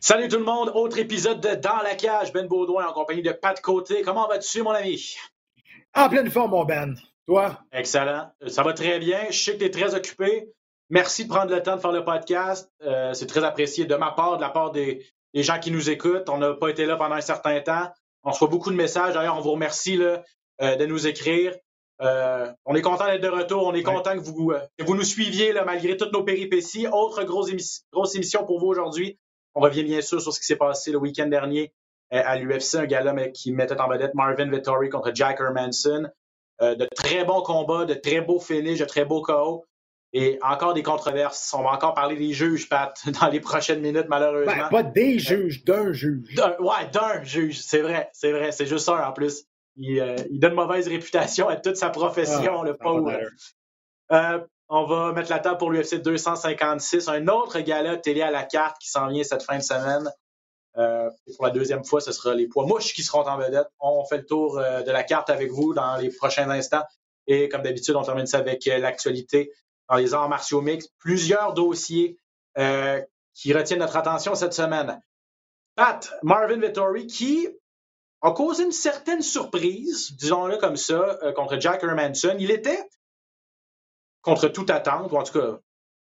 Salut tout le monde, autre épisode de Dans la cage, Ben Baudouin en compagnie de Pat Côté. Comment vas-tu, mon ami? En pleine forme, mon Ben. Toi? Excellent. Ça va très bien. Je sais que tu es très occupé. Merci de prendre le temps de faire le podcast. Euh, c'est très apprécié de ma part, de la part des, des gens qui nous écoutent. On n'a pas été là pendant un certain temps. On reçoit beaucoup de messages. D'ailleurs, on vous remercie là, euh, de nous écrire. Euh, on est content d'être de retour. On est content que vous, euh, que vous nous suiviez là, malgré toutes nos péripéties. Autre grosse, émission, grosse émission pour vous aujourd'hui. On revient bien sûr sur ce qui s'est passé le week-end dernier euh, à l'UFC, un gala mais, qui mettait en vedette Marvin Vittori contre Jack Hermanson. Euh, de très bons combats, de très beaux finishes, de très beaux KO. Et encore des controverses. On va encore parler des juges, Pat, dans les prochaines minutes, malheureusement. Ben, pas des juges, d'un juge. Ouais, d'un juge, c'est vrai, c'est vrai, c'est juste ça en plus. Il, euh, il donne mauvaise réputation à toute sa profession, Ah, le pauvre. Euh, on va mettre la table pour l'UFC 256, un autre gala télé à la carte qui s'en vient cette fin de semaine. Euh, pour la deuxième fois, ce sera les poids mouches qui seront en vedette. On fait le tour de la carte avec vous dans les prochains instants. Et comme d'habitude, on termine ça avec l'actualité dans les arts martiaux mixtes. Plusieurs dossiers qui retiennent notre attention cette semaine. Pat, Marvin Vittori, qui a causé une certaine surprise, disons-le comme ça, euh, contre Jack Hermanson. Il était, contre toute attente, ou en tout cas,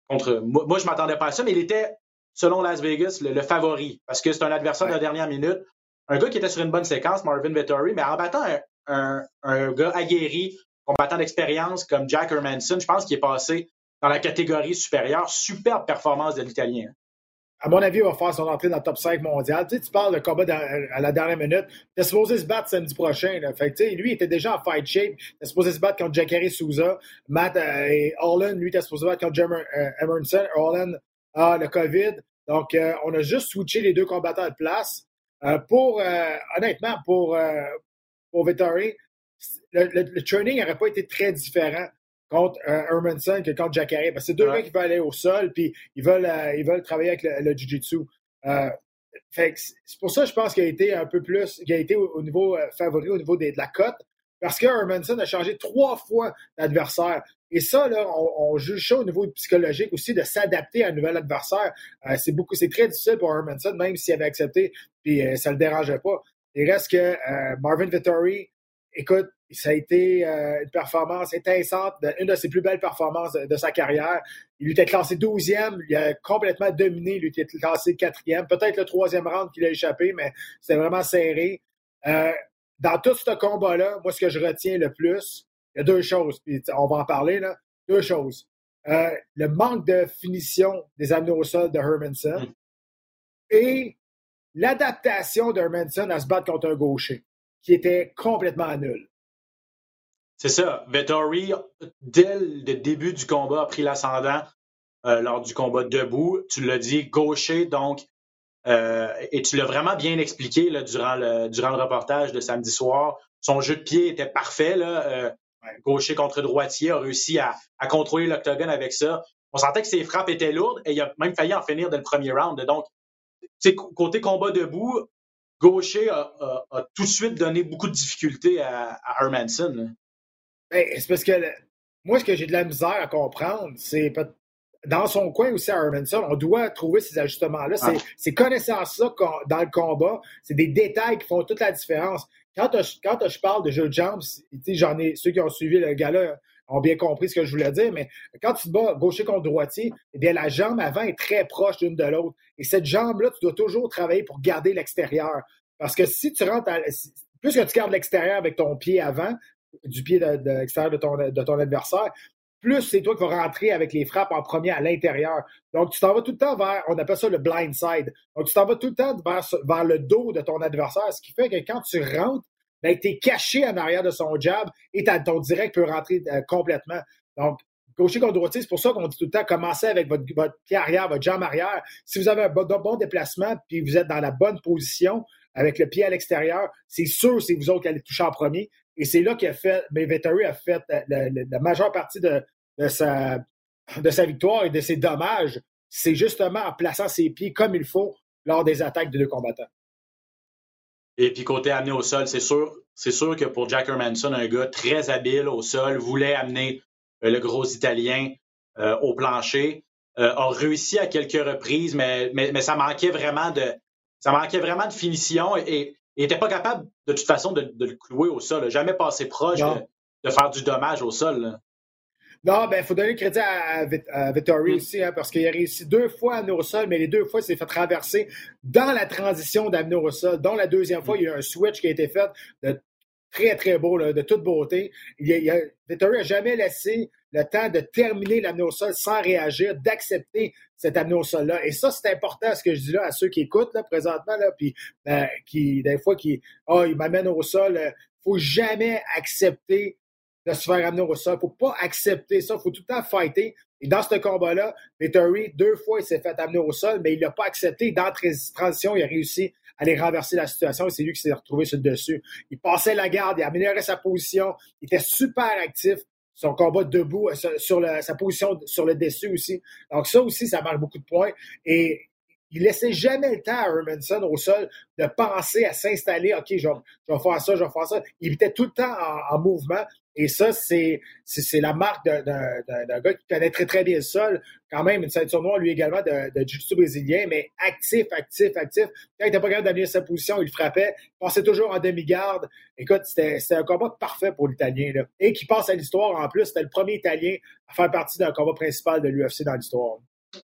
contre moi, moi, je m'attendais pas à ça, mais il était, selon Las Vegas, le, le favori, parce que c'est un adversaire de la dernière minute. Un gars qui était sur une bonne séquence, Marvin Vittori, mais en battant un, un- un gars aguerri, combattant d'expérience comme Jack Hermanson, je pense qu'il est passé dans la catégorie supérieure. Superbe performance de l'Italien. À mon avis, il va faire son entrée dans le top 5 mondial. Tu, sais, tu parles de combat à la dernière minute. Tu es supposé se battre samedi prochain. Là. Fait que, lui, il était déjà en fight shape. Tu es supposé se battre contre Jacare Souza. Matt euh, et Holland, lui, tu supposé se battre contre Jeremy euh, Emerson. Holland a le COVID. Donc, euh, on a juste switché les deux combattants de place. Pour, honnêtement, pour, pour le, le- le training n'aurait pas été très différent contre euh, Hermanson que contre Jacare. Parce que c'est deux Ouais. gars qui veulent aller au sol, puis ils veulent, euh, ils veulent travailler avec le, le Jiu-Jitsu. Euh, fait que c'est pour ça que je pense qu'il a été un peu plus, qu'il a été au, au niveau euh, favori, au niveau des- de la cote, parce que Hermanson a changé trois fois d'adversaire. Et ça, là, on, on juge ça au niveau psychologique aussi, de s'adapter à un nouvel adversaire. C'est beaucoup, c'est très difficile pour Hermanson, même s'il avait accepté, puis ça le dérangeait pas. Il reste que Marvin Vittori, écoute, ça a été euh, une performance de- une de ses plus belles performances de, de sa carrière. Il était classé 12e, il a complètement dominé, il était classé 4e, peut-être le troisième round qu'il a échappé, mais c'était vraiment serré. Euh, dans tout ce combat-là, moi, ce que je retiens le plus, il y a deux choses, puis on va en parler, là. Deux choses. Euh, le manque de finition des amenés au sol de Hermanson Mm. et l'adaptation d'Hermanson à se battre contre un gaucher, qui était complètement nul. C'est ça. Vettori, dès le début du combat, a pris l'ascendant euh, lors du combat debout. Tu l'as dit, gaucher, donc, euh, et tu l'as vraiment bien expliqué là, durant, le, durant le reportage de samedi soir. Son jeu de pied était parfait. Là, euh, gaucher contre droitier, a réussi à, à contrôler l'octogone avec ça. On sentait que ses frappes étaient lourdes et il a même failli en finir dès le premier round. Donc, côté combat debout, gaucher a, a- a tout de suite donné beaucoup de difficultés à, à Hermanson. Ben, c'est parce que le- moi, ce que j'ai de la misère à comprendre, c'est dans son coin aussi à Hermanson, on doit trouver ces ajustements-là. C'est Ah. ces connaissances-là dans le combat, c'est des détails qui font toute la différence. Quand, je- quand je parle de jeu de jambes, j'en ai ceux qui ont suivi le gars-là ont bien compris ce que je voulais dire, mais quand tu te bats gaucher contre droitier, eh bien, la jambe avant est très proche l'une de l'autre. Et cette jambe-là, tu dois toujours travailler pour garder l'extérieur. Parce que si tu rentres à, plus que tu gardes l'extérieur avec ton pied avant, du pied de, de l'extérieur de ton, adversaire, plus c'est toi qui vas rentrer avec les frappes en premier à l'intérieur. Donc, tu t'en vas tout le temps vers, on appelle ça le blind side. Donc, tu t'en vas tout le temps vers, vers le dos de ton adversaire, ce qui fait que quand tu rentres, ben, tu es caché en arrière de son jab et ton direct peut rentrer euh, complètement. Donc, gaucher contre droitier, c'est pour ça qu'on dit tout le temps commencez avec votre, votre pied arrière, votre jambe arrière. Si vous avez un bon, bon déplacement puis vous êtes dans la bonne position avec le pied à l'extérieur, c'est sûr c'est vous autres qui allez toucher en premier. Et c'est là qu'il fait, mais Vettori a fait la, majeure partie de, sa, de sa victoire et de ses dommages. C'est justement en plaçant ses pieds comme il faut lors des attaques de deux combattants. Et puis côté amené au sol, c'est sûr, c'est sûr que pour Jack Hermanson, un gars très habile au sol, voulait amener euh, le gros Italien euh, au plancher, euh, a réussi à quelques reprises, mais, mais, ça manquait vraiment de ça manquait vraiment de finition et, il n'était pas capable de toute façon de, le clouer au sol, jamais passé proche de, faire du dommage au sol. Non, ben, il faut donner le crédit à, Vittori mm. aussi, hein, parce qu'il a réussi deux fois à amener au sol, mais les deux fois, il s'est fait traverser dans la transition d'amener au sol. Dans la deuxième fois, il y a eu un switch qui a été fait de très, très beau, de toute beauté. Il, a, Vittori n'a jamais laissé le temps de terminer l'amener au sol sans réagir, d'accepter cet amener au sol-là. Et ça, c'est important, ce que je dis là à ceux qui écoutent là, présentement, là, puis euh, qui, des fois, qui, oh, il m'amène au sol. Il euh, faut jamais accepter de se faire amener au sol. Il ne faut pas accepter ça. Il faut tout le temps fighter. Et dans ce combat-là, Vettori, deux fois, il s'est fait amener au sol, mais il n'a pas accepté. Dans la transition, il a réussi à aller renverser la situation c'est lui qui s'est retrouvé sur le dessus. Il passait la garde, il améliorait sa position, il était super actif. Son combat debout, euh, sur sa position sur le dessus aussi. Donc ça aussi, ça marque beaucoup de points. Et il laissait jamais le temps à Hermanson au sol de penser à s'installer. OK, je vais, faire ça, je vais faire ça. Il était tout le temps en mouvement. Et ça, c'est, c'est, la marque d'un, gars qui connaît très, très bien le sol. Quand même, une ceinture noire, lui également, de, de brésilien, mais actif, actif, actif. Quand il n'était pas capable d'amener sa position, il frappait. Il passait toujours en demi-garde. Écoute, c'était, c'était un combat parfait pour l'Italien. Là. Et qui passe à l'histoire, en plus, c'était le premier Italien à faire partie d'un combat principal de l'UFC dans l'histoire.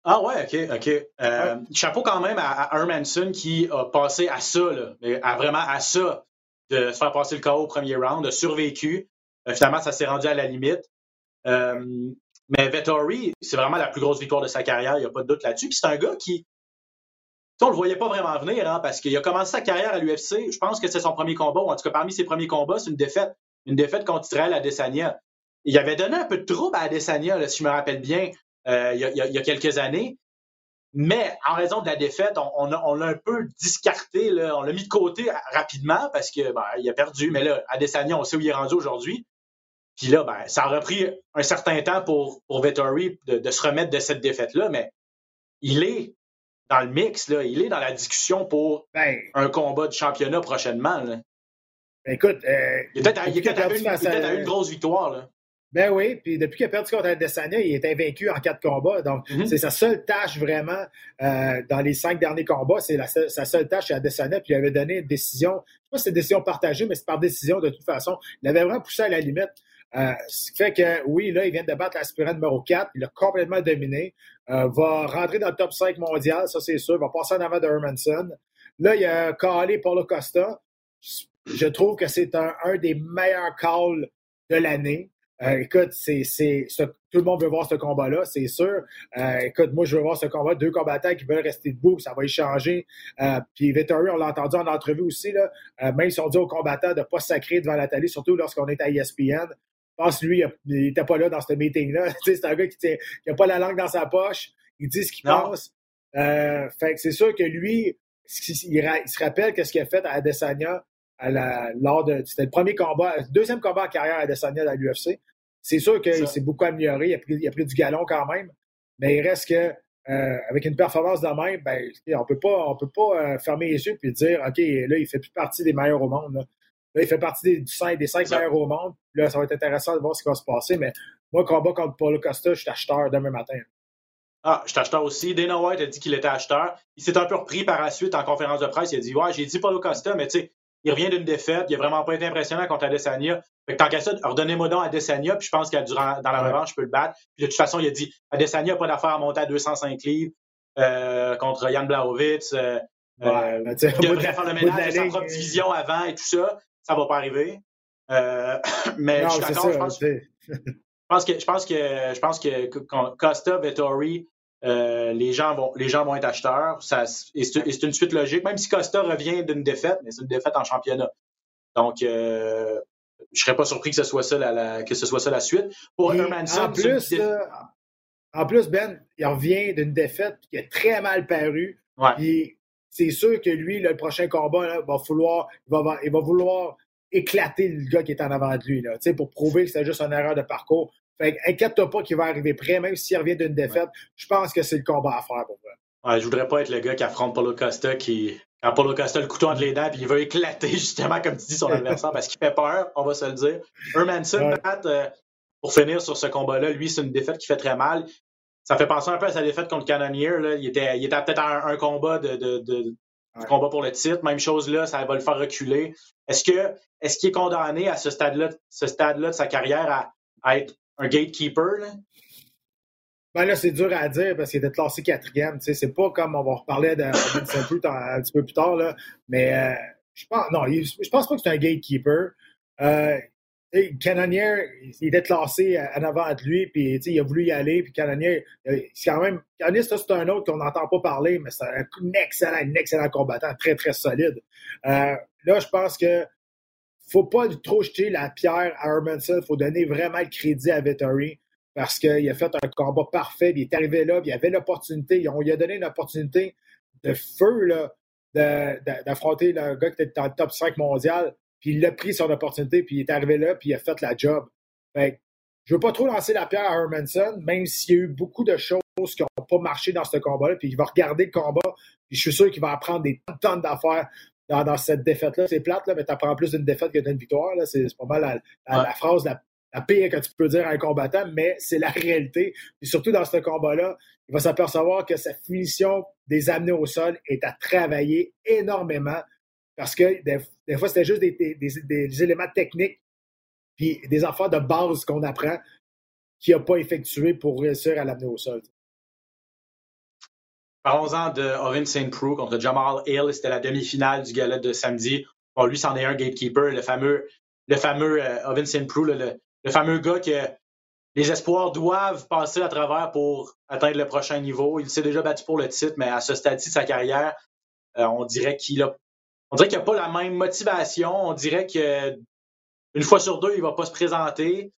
Ah ouais, OK, OK. Euh, chapeau quand même à, Hermanson qui a passé à ça, là, à vraiment à ça, de se faire passer le KO au premier round, de survécu. Euh, finalement, ça s'est rendu à la limite. Euh, mais Vettori, c'est vraiment la plus grosse victoire de sa carrière, il n'y a pas de doute là-dessus. Puis c'est un gars qui, on ne le voyait pas vraiment venir, hein, parce qu'il a commencé sa carrière à l'UFC. Je pense que c'est son premier combat, ou en tout cas parmi ses premiers combats, c'est une défaite. Une défaite contre Israël à Desania. Il avait donné un peu de trouble à Adesanya, si je me rappelle bien, euh, il, y a, quelques années. Mais en raison de la défaite, on, l'a un peu discarté, on l'a mis de côté rapidement parce qu'il ben, a perdu. Mais là, Adesanya, on sait où il est rendu aujourd'hui. Puis là, ben, ça a repris un certain temps pour, pour Vettori de, se remettre de cette défaite-là, mais il est dans le mix, là, il est dans la discussion pour ben, un combat de championnat prochainement. Là. Ben, écoute, euh, il est peut-être à, une, grosse victoire. Là. Ben oui, puis depuis qu'il a perdu contre Adesanya, il est invaincu en quatre combats. Donc, mm-hmm. c'est sa seule tâche vraiment euh, dans les cinq derniers combats. C'est sa seule tâche à Adesanya. Puis il avait donné une décision, je sais pas si c'est une décision partagée, mais c'est par décision de toute façon. Il avait vraiment poussé à la limite. Euh, ce qui fait que, oui, là, il vient de battre l'aspirant numéro 4. Il a complètement dominé. Euh, va rentrer dans le top 5 mondial, ça c'est sûr. Va passer en avant de Hermanson. Là, il a callé Paulo Costa. Je trouve que c'est un, des meilleurs calls de l'année. Euh, écoute, c'est, tout le monde veut voir ce combat-là, c'est sûr. Écoute, moi, je veux voir ce combat. Deux combattants qui veulent rester debout, ça va échanger. Puis Vettori, on l'a entendu en entrevue aussi, là, même si on dit aux combattants de ne pas sacrer devant la surtout lorsqu'on est à ESPN. Je pense lui, il n'était pas là dans ce meeting-là. c'est un gars qui n'a pas la langue dans sa poche. Il dit ce qu'il pense. fait que c'est sûr que lui, il, se rappelle qu'est-ce qu'il a fait à Adesanya à la, lors de. C'était le premier combat, le deuxième combat en carrière à Adesanya à l'UFC. C'est sûr qu'il s'est beaucoup amélioré, il a, pris, il a pris du galon quand même, mais il reste que euh, avec une performance de même, ben, on peut pas, on peut pas euh, fermer les yeux et dire, OK, là, il fait plus partie des meilleurs au monde. Là, il fait partie des, cinq, des cinq meilleurs au monde. Là, ça va être intéressant de voir ce qui va se passer. Mais moi, combat contre Paulo Costa, je suis acheteur demain matin. Ah, je suis acheteur aussi. Dana White a dit qu'il était acheteur. Il s'est un peu repris par la suite en conférence de presse. Il a dit Ouais, j'ai dit Paulo Costa, mais tu sais, il revient d'une défaite. Il n'a vraiment pas été impressionnant contre Adesanya. Fait que tant qu'à ça, redonnez-moi donc Adesanya, puis je pense que dans la revanche, je peux le battre. Puis de toute façon, il a dit Adesanya n'a pas d'affaire à monter à 205 livres euh, contre Jan Blachowicz. Euh, euh, ben, il devrait faire le ménage de sa propre division avant et tout ça. Ça ne va pas arriver. Euh, mais je suis d'accord. Je pense, que je pense que je pense que Costa, Vettori, euh, les, gens vont, les gens vont être acheteurs. Ça, et c'est une suite logique, même si Costa revient d'une défaite, mais c'est une défaite en championnat. Donc, euh, je serais pas surpris que ce soit ça la, que ce soit ça la suite. Pour Hermanson, en plus, en plus, Ben, il revient d'une défaite qui a très mal paru. C'est sûr que lui, le prochain combat, va vouloir, il, va, il va vouloir éclater le gars qui est en avant de lui, là, pour prouver que c'est juste une erreur de parcours. Fait inquiète-toi pas qu'il va arriver prêt, même s'il revient d'une défaite. Je pense que c'est le combat à faire pour moi. Ouais, je voudrais pas être le gars qui affronte Paulo Costa qui. Quand Paulo Costa le couteau entre les dents puis il veut éclater justement, comme tu dis, son adversaire parce qu'il fait peur, on va se le dire. Hermanson, euh, pour finir sur ce combat-là, lui, c'est une défaite qui fait très mal. Ça fait penser un peu à sa défaite contre Cannoneer. Là. Il était, il était peut-être un, un, combat de, de, de combat pour le titre. Même chose là, ça va le faire reculer. Est-ce que est-ce qu'il est condamné à ce stade-là, ce stade-là de sa carrière à, à être un gatekeeper? Là? Ben là, c'est dur à dire parce qu'il était classé quatrième. C'est pas comme on va reparler de un petit peu plus tard, là, mais euh, je pense non, je pense pas que c'est un gatekeeper. Euh, Canonier, il était classé en avant de lui, puis il a voulu y aller, puis Canonier, euh, c'est quand même. Canonier, c'est un autre qu'on n'entend pas parler, mais c'est un excellent, un excellent combattant, très, très solide. Euh, là, je pense que faut pas trop jeter la pierre à Hermanson. Il faut donner vraiment le crédit à Vettori parce qu'il a fait un combat parfait. Il est arrivé là, il avait l'opportunité. On lui a donné une opportunité de feu d'affronter le gars qui était dans le top 5 mondial. Puis il a pris son opportunité, puis il est arrivé là, puis il a fait la job. Fait je veux pas trop lancer la pierre à Hermanson, même s'il y a eu beaucoup de choses qui n'ont pas marché dans ce combat-là, puis il va regarder le combat, puis je suis sûr qu'il va apprendre des tonnes d'affaires dans, cette défaite-là. C'est plate, là, mais tu apprends plus d'une défaite que d'une victoire. C'est pas mal la, phrase la, pire que tu peux dire à un combattant, mais c'est la réalité. Et surtout dans ce combat-là, il va s'apercevoir que sa finition des amenés au sol est à travailler énormément parce que des, fois, c'était juste des, éléments techniques puis des affaires de base qu'on apprend qu'il n'a pas effectué pour réussir à l'amener au sol. Parlons-en de Orin St. Preux contre Jamal Hill. C'était la demi-finale du gala de samedi. Bon, lui, c'en est un gatekeeper, le fameux, le fameux euh, St. Preux, le, fameux gars que les espoirs doivent passer à travers pour atteindre le prochain niveau. Il s'est déjà battu pour le titre, mais à ce stade-ci de sa carrière, euh, on dirait qu'il a, on dirait qu'il n'a pas la même motivation. On dirait que une fois sur deux, il ne va pas se présenter.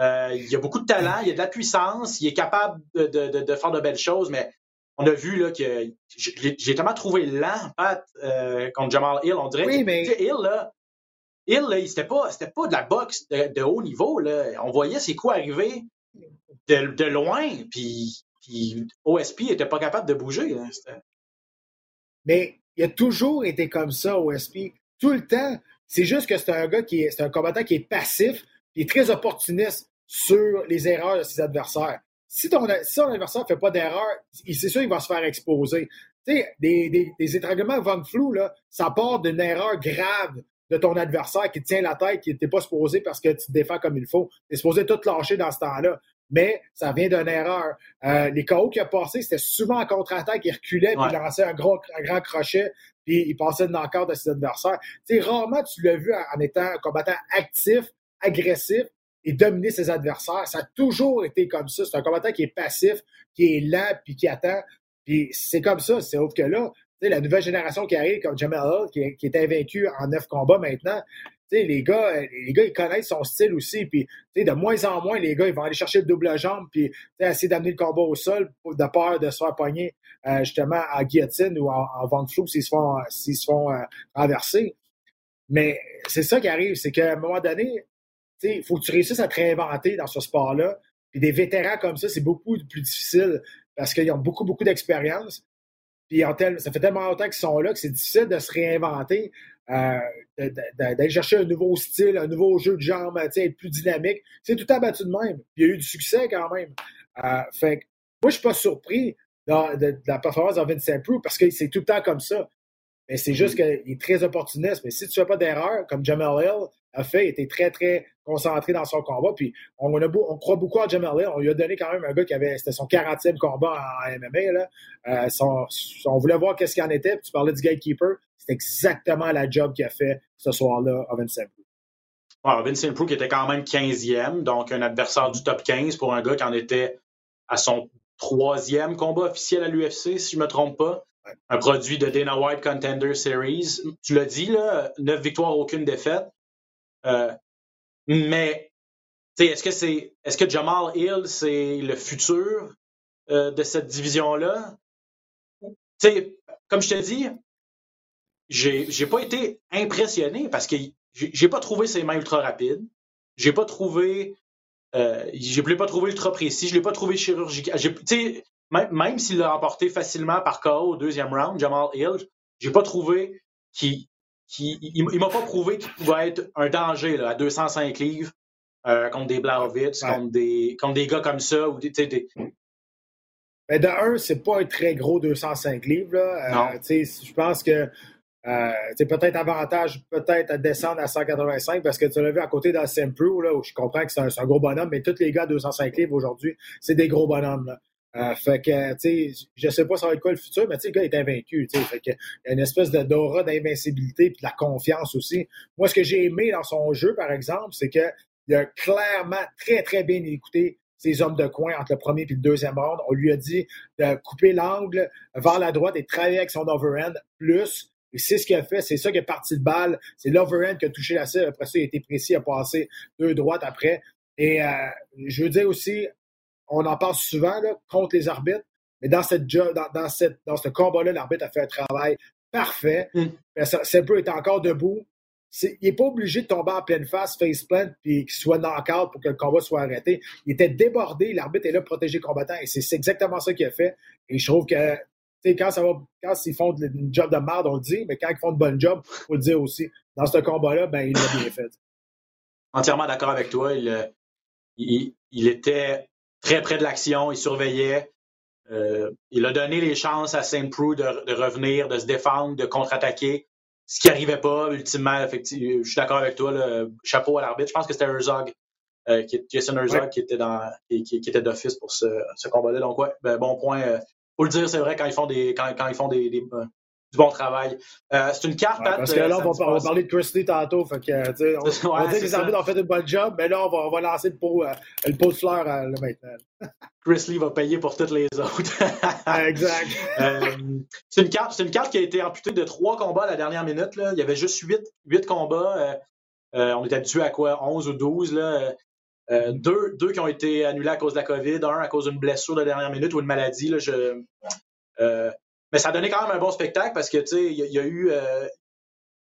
Euh, il a beaucoup de talent, il a de la puissance, il est capable de, de faire de belles choses, mais on a vu là, que j'ai tellement trouvé lent, Pat, euh, contre Jamal Hill. On dirait oui, mais... Hill, là, Hill, là, c'était pas, pas de la boxe de, haut niveau. Là. On voyait ses coups arriver de, de loin, puis, puis OSP n'était pas capable de bouger. mais il a toujours été comme ça, OSP. Tout le temps. C'est juste que c'est un gars qui est, un combattant qui est passif, qui est très opportuniste sur les erreurs de ses adversaires si ton, adversaire ne fait pas d'erreur, c'est sûr qu'il va se faire exposer. Tu sais, des, des, des étranglements Von Flou, là, ça part d'une erreur grave de ton adversaire qui tient la tête, qui n'était pas supposé parce que tu te défends comme il faut. Tu es supposé tout lâcher dans ce temps-là. Mais ça vient d'une erreur. Euh, les KO qu'il a passé, c'était souvent en contre-attaque. Il reculait, puis il lançait un, gros, un grand crochet, puis il passait dans le de ses adversaires. Tu sais, rarement tu l'as vu en étant un combattant actif, agressif, et dominer ses adversaires. Ça a toujours été comme ça. C'est un combattant qui est passif, qui est lent, puis qui attend. Puis c'est comme ça. C'est autre que là, la nouvelle génération qui arrive, comme Jamal Hull, qui, qui, est invaincu en neuf combats maintenant, les gars, les gars, ils connaissent son style aussi. Puis, de moins en moins, les gars, ils vont aller chercher le double jambe, puis essayer d'amener le combat au sol de peur de se faire pogner euh, justement en guillotine ou en, en vente flou s'ils se font, s'ils se font euh, renverser. Mais c'est ça qui arrive, c'est qu'à un moment donné, il faut que tu réussisses à te réinventer dans ce sport-là. Puis des vétérans comme ça, c'est beaucoup plus difficile parce qu'ils ont beaucoup, beaucoup d'expérience. Puis ça fait tellement longtemps qu'ils sont là que c'est difficile de se réinventer, euh, d'aller chercher un nouveau style, un nouveau jeu de jambes, être plus dynamique. C'est tout abattu de même. Il y a eu du succès quand même. Euh, fait moi, je suis pas surpris de, la performance de Vincent Prue parce que c'est tout le temps comme ça. Mais c'est juste mm-hmm. qu'il est très opportuniste. Mais si tu fais pas d'erreur, comme Jamal Hill a fait, il était très, très concentré dans son combat. Puis on, a on croit beaucoup à Jamal Hill. On lui a donné quand même un gars qui avait, c'était son 40e combat en, MMA. Là. Euh, on voulait voir qu'est-ce qu'il en était. Puis tu parlais du gatekeeper. C'est exactement la job qu'il a fait ce soir-là à Vincent. Ouais, Vincent Prue qui était quand même 15e, donc un adversaire du top 15 pour un gars qui en était à son troisième combat officiel à l'UFC, si je ne me trompe pas. Un produit de Dana White Contender Series. Tu l'as dit, là, neuf victoires, aucune défaite. Euh, mais est-ce que c'est est-ce que Jamal Hill, c'est le futur euh, de cette division-là? Comme je te dis, j'ai pas été impressionné parce que j'ai, pas trouvé ses mains ultra rapides. J'ai pas trouvé. Euh, je l'ai pas trouvé ultra précis. Je l'ai pas trouvé chirurgical. même, même s'il l'a remporté facilement par KO au deuxième round, Jamal Hill, j'ai pas trouvé qu'il. il, m'a pas prouvé qu'il pouvait être un danger là, à 205 livres euh, contre des Blachowicz, contre, des, contre des gars comme ça. Ou des, des... Ben de un, c'est pas un très gros 205 livres. Là. Euh, je pense que euh, c'est peut-être avantage peut-être à descendre à 185 parce que tu l'as vu à côté dans Pro, là, où je comprends que c'est un, gros bonhomme, mais tous les gars à 205 livres aujourd'hui, c'est des gros bonhommes. Là. Euh, fait que, tu sais, je sais pas ça va être quoi le futur, mais tu sais, le gars est invaincu, tu sais. Fait y a une espèce de d'aura d'invincibilité puis de la confiance aussi. Moi, ce que j'ai aimé dans son jeu, par exemple, c'est que il a clairement très, très bien écouté ses hommes de coin entre le premier et le deuxième round. On lui a dit de couper l'angle vers la droite et de travailler avec son overhand plus et c'est ce qu'il a fait, c'est ça qui est parti de balle. C'est l'overhand qui a touché la cible. Après ça, il a été précis, il a passé deux droites après. Et euh, je veux dire aussi, on en parle souvent là, contre les arbitres, mais dans, cette, dans, dans, cette, dans ce combat-là, l'arbitre a fait un travail parfait. Mm. peu est encore debout. il n'est pas obligé de tomber en pleine face, face plant, puis qu'il soit knock-out pour que le combat soit arrêté. Il était débordé, l'arbitre est là pour protéger le combattant, et c'est exactement ça qu'il a fait. Et je trouve que quand ça va, quand ils font une job de merde, on le dit, mais quand ils font de bonne job, il faut le dire aussi. Dans ce combat-là, ben, il l'a bien fait. Entièrement d'accord avec toi. Il, il, était très près de l'action, il surveillait. Euh, il a donné les chances à Saint Prou de, revenir, de se défendre, de contre-attaquer. Ce qui n'arrivait pas, ultimement, effectivement, je suis d'accord avec toi, le chapeau à l'arbitre. Je pense que c'était Herzog, euh, Jason Herzog, qui était dans, qui, était d'office pour ce, combat-là. Donc, ouais, ben, bon point. Euh, faut le dire, c'est vrai, quand ils font des, quand, quand ils font des, des euh, du bon travail. Euh, c'est une carte. Ouais, parce que là, on va, parler de Chrisley tantôt. Fait que, on, ouais, on dit que les arbitres ont fait un bon job, mais là, on va, on va lancer le pot, euh, le pot de fleurs là, maintenant. Chris va payer pour toutes les autres. exact. c'est une carte, c'est une carte qui a été amputée de trois combats à la dernière minute. Là. Il y avait juste huit, huit combats. on est habitué à quoi? 11 ou 12. Là. Euh, deux, deux, qui ont été annulés à cause de la COVID, un à cause d'une blessure de dernière minute ou une maladie. Là, je, euh, mais ça a donné quand même un bon spectacle parce que il y, y, a eu euh,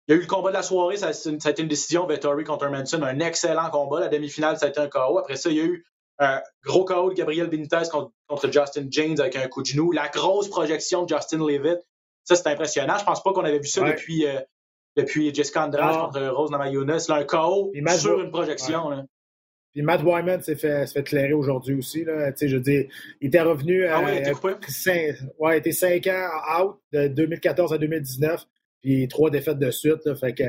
il y a eu le combat de la soirée, ça, ça a été une décision Vettori contre Manson, un excellent combat. La demi-finale, ça a été un KO. Après ça, il y a eu un gros KO de Gabriel Benitez contre, contre, Justin James avec un coup de genou. La grosse projection de Justin Levitt, ça c'est impressionnant. Je pense pas qu'on avait vu ça depuis, depuis Jessica Andrade contre Rose Namajunas. un KO sur une projection. Là. Puis Matt Wyman s'est fait, fait clairer aujourd'hui aussi. Là. Je veux dire, il était revenu. Ah il était cinq, ouais, il était cinq ans out de 2014 à 2019, puis trois défaites de suite. Là. Fait que,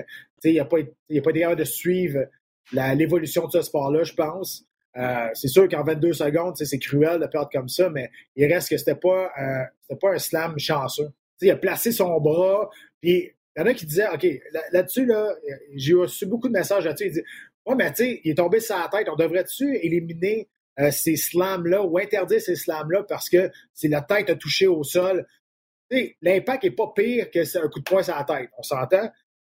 il n'a pas, il a pas été de suivre l'évolution de ce sport-là, je pense. Euh, c'est sûr qu'en 22 secondes, c'est cruel de perdre comme ça, mais il reste que c'était pas, euh, pas un slam chanceux. il a placé son bras, puis il y en a qui disaient, OK, là-dessus, là, j'ai reçu beaucoup de messages là-dessus. Ouais, mais tu sais, il est tombé sur la tête. On devrait-tu éliminer euh, ces slams-là ou interdire ces slams-là parce que c'est la tête a touché au sol? L'impact n'est pas pire que c'est un coup de poing sur la tête. On s'entend?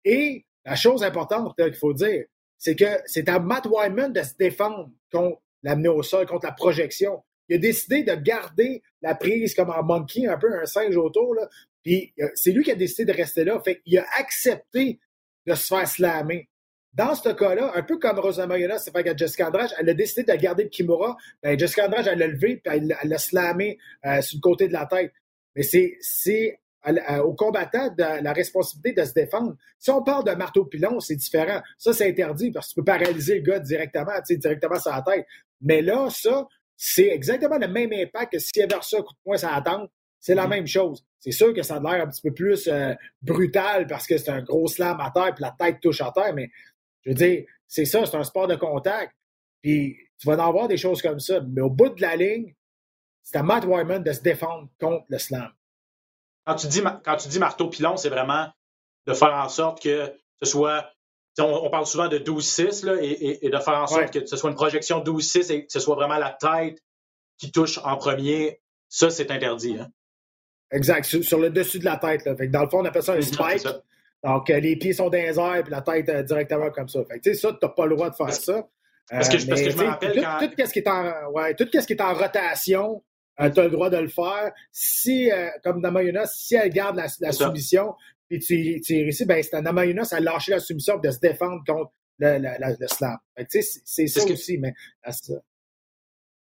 Et la chose importante qu'il faut dire, c'est que c'est à Matt Wyman de se défendre contre l'amener au sol, contre la projection. Il a décidé de garder la prise comme un monkey, un peu un singe autour. Là. Puis euh, c'est lui qui a décidé de rester là. Fait il a accepté de se faire slammer. Dans ce cas-là, un peu comme Rosa Mariana c'est fait avec Jessica Andrade, elle a décidé de garder le Kimura. Ben, Jessica Andrade, elle l'a levé puis elle l'a slamé euh, sur le côté de la tête. Mais c'est au combattant de la responsabilité de se défendre. Si on parle de marteau pilon, c'est différent. Ça, c'est interdit parce que tu peux paralyser le gars directement, directement sur la tête. Mais là, ça, c'est exactement le même impact que s'il y avait un coup de poing sur la tente. C'est la mm-hmm. même chose. C'est sûr que ça a l'air un petit peu plus euh, brutal parce que c'est un gros slam à terre puis la tête touche à terre, mais je veux dire, c'est ça, c'est un sport de contact. Puis tu vas en avoir des choses comme ça. Mais au bout de la ligne, c'est à Matt Wyman de se défendre contre le slam. Quand tu dis, quand tu dis marteau pilon, c'est vraiment de faire en sorte que ce soit. On, parle souvent de 12-6 et, et, de faire en sorte que ce soit une projection 12-6 et que ce soit vraiment la tête qui touche en premier. Ça, c'est interdit. Hein? Exact, sur, le dessus de la tête. Là. dans le fond, on appelle ça un spike. Donc, les pieds sont dans les airs et la tête directement comme ça. Fait que, ça, tu n'as pas le droit de faire ça. Parce que, parce que je me rappelle tout, quand... Tout, ce qui est en, ouais, tout ce qui est en rotation, tu as le droit de le faire. Si, comme Namayuna, si elle garde la, la soumission, puis tu, tu réussis, ben, c'est à Namayuna, a lâché la soumission de se défendre contre le, le, le slam. C'est ça aussi, mais ça.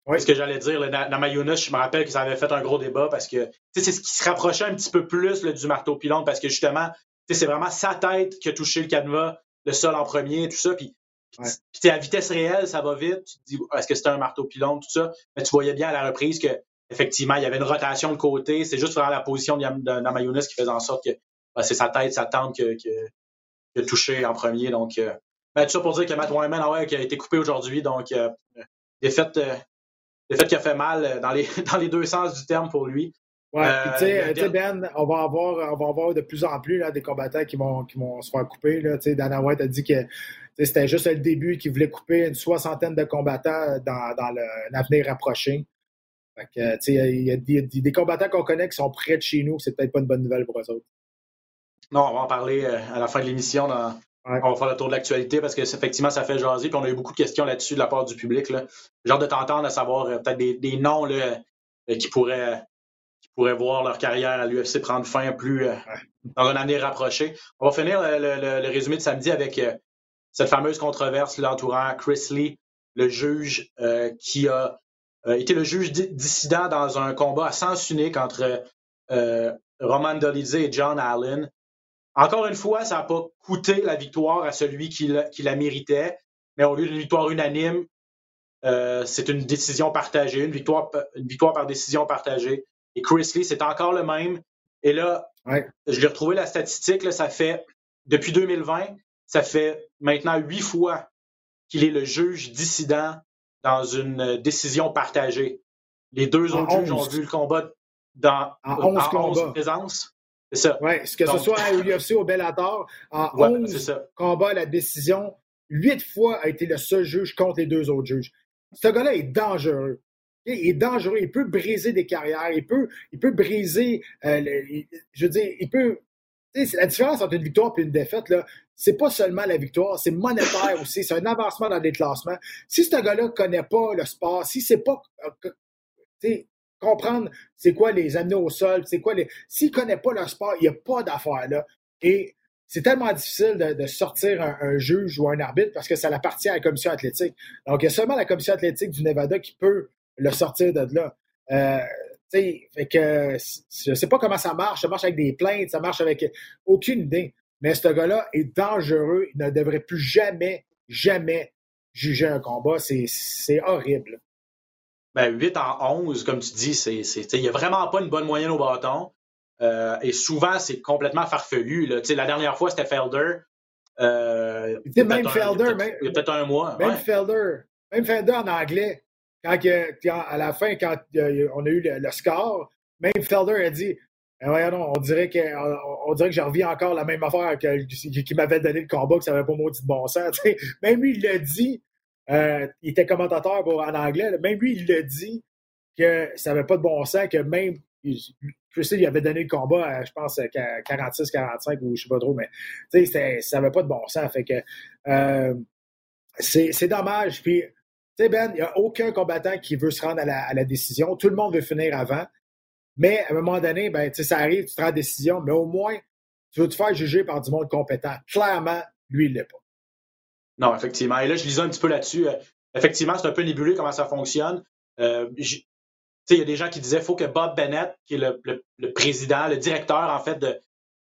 Oui. Ce que j'allais dire, dans Mayonnaise, je me rappelle que ça avait fait un gros débat parce que c'est ce qui se rapprochait un petit peu plus du marteau pilon parce que justement, c'est vraiment sa tête qui a touché le canevas, le sol en premier, tout ça. Puis, ouais. à vitesse réelle, ça va vite. Tu te dis, est-ce que c'était un marteau pilon, tout ça? Mais tu voyais bien à la reprise que effectivement, il y avait une rotation de côté. C'est juste vraiment la position de, de, qui faisait en sorte que ben, c'est sa tête, sa tente qui, a touché en premier. Donc, euh, ben, tout ça pour dire que Matt Wyman ah ouais, qui a été coupé aujourd'hui. Donc, euh, défaite, euh, défaite qui a fait mal euh, dans les, dans les deux sens du terme pour lui. Ouais, euh, tu sais, Ben, on va, avoir, on va avoir de plus en plus là, des combattants qui vont, qui vont se faire couper. Là. Dana White a dit que c'était juste le début qu'il voulait couper une soixantaine de combattants dans, dans l'avenir rapproché. Fait que, il y, a des, des combattants qu'on connaît qui sont près de chez nous, c'est peut-être pas une bonne nouvelle pour eux autres. Non, on va en parler à la fin de l'émission dans, on va faire le tour de l'actualité parce que effectivement, ça fait jaser. Puis on a eu beaucoup de questions là-dessus de la part du public. Là. Genre de t'entendre à savoir euh, peut-être des, noms là, euh, qui, pourraient, qui pourraient voir leur carrière à l'UFC prendre fin plus euh, dans une année rapprochée. On va finir le, résumé de samedi avec cette fameuse controverse l'entourant Chris Lee, le juge qui a été le juge dissident dans un combat à sens unique entre Roman Dolizé et John Allen. Encore une fois, ça n'a pas coûté la victoire à celui qui la, méritait, mais au lieu d'une victoire unanime, euh, c'est une décision partagée, une victoire, une victoire par décision partagée. Et Chris Lee, c'est encore le même. Et là, je l'ai retrouvé la statistique, là, ça fait, depuis 2020, ça fait maintenant huit fois qu'il est le juge dissident dans une décision partagée. Les deux autres juges ont vu le combat dans en 11, présences. C'est ça. Oui, que ce soit à UFC ou au Bellator, en 11 combats à la décision, huit fois a été le seul juge contre les deux autres juges. Ce gars-là est dangereux. Il est dangereux. Il peut briser des carrières. Il peut, il peut briser. Euh, je veux dire, il peut. La différence entre une victoire et une défaite, là, c'est pas seulement la victoire, c'est monétaire aussi. C'est un avancement dans les classements. Si ce gars-là connaît pas le sport, si c'est pas euh, comprendre c'est quoi les amener au sol, c'est quoi les. S'il connaît pas le sport, il n'y a pas d'affaire là. Et c'est tellement difficile de, sortir un, juge ou un arbitre parce que ça appartient à la commission athlétique. Donc, il y a seulement la commission athlétique du Nevada qui peut le sortir de là. Euh, fait que je sais pas comment ça marche. Ça marche avec des plaintes, ça marche avec aucune idée. Mais ce gars-là est dangereux. Il ne devrait plus jamais, jamais juger un combat. C'est horrible ben, 8 en 11, comme tu dis, c'est, il n'y a vraiment pas une bonne moyenne au bâton. Euh, et souvent, c'est complètement farfelu. Là. La dernière fois, c'était Felder. Euh, même Felder, même, il y a peut-être un mois. Même Felder. Même Felder en anglais. Quand, à la fin, quand on a eu le, score, même Felder a dit eh on dirait que on, dirait que j'en reviens encore la même affaire que, qui, m'avait donné le combat, que ça n'avait pas maudit de bon sens. Même lui, il l'a dit. Euh, il était commentateur en anglais. Même lui, il l'a dit que ça n'avait pas de bon sens, que même. Je sais, il avait donné le combat à, je pense, 46-45 ou je sais pas trop, mais ça n'avait pas de bon sens. Fait que euh, c'est dommage. Puis, tu sais, Ben, il n'y a aucun combattant qui veut se rendre à la, la, décision. Tout le monde veut finir avant. Mais à un moment donné, ben, ça arrive, tu te rends à décision, mais au moins, tu veux te faire juger par du monde compétent. Clairement, lui, il ne l'est pas. Non, effectivement. Et là, je lisais un petit peu là-dessus. Euh, effectivement, c'est un peu nébuleux comment ça fonctionne. Euh, il y a des gens qui disaient qu'il faut que Bob Bennett, qui est le, président, le directeur, en fait, de,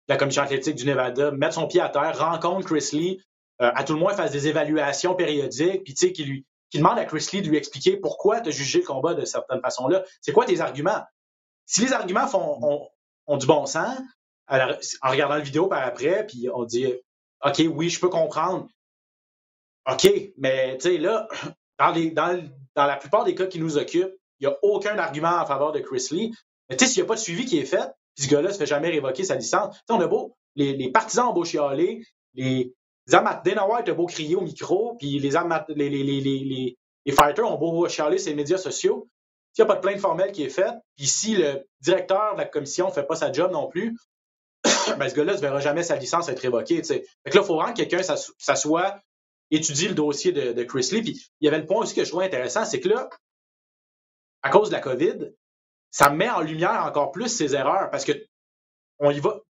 la commission athlétique du Nevada, mette son pied à terre, rencontre Chris Lee, euh, à tout le moins fasse des évaluations périodiques, puis tu sais, qui lui qui demande à Chris Lee de lui expliquer pourquoi tu as jugé le combat de certaine façon-là. C'est quoi tes arguments? Si les arguments font, ont, du bon sens, en regardant la vidéo par après, puis on dit OK, oui, je peux comprendre, OK, mais tu sais, là, dans, dans, la plupart des cas qui nous occupent, il n'y a aucun argument en faveur de Chris Lee. Mais tu sais, s'il n'y a pas de suivi qui est fait, puis ce gars-là ne se fait jamais révoquer sa licence, on a beau, les, partisans ont beau chialer, les, Dana White a beau crier au micro, puis les, fighters ont beau chialer sur les médias sociaux. S'il n'y a pas de plainte formelle qui est faite, puis si le directeur de la commission ne fait pas sa job non plus, ben, ce gars-là ne verra jamais sa licence être révoquée. Fait là, il faut vraiment que quelqu'un s'assoie, étudie le dossier de, de Chris Lee. Puis il y avait le point aussi que je trouvais intéressant, c'est que là, à cause de la COVID, ça met en lumière encore plus ses erreurs parce que on y va.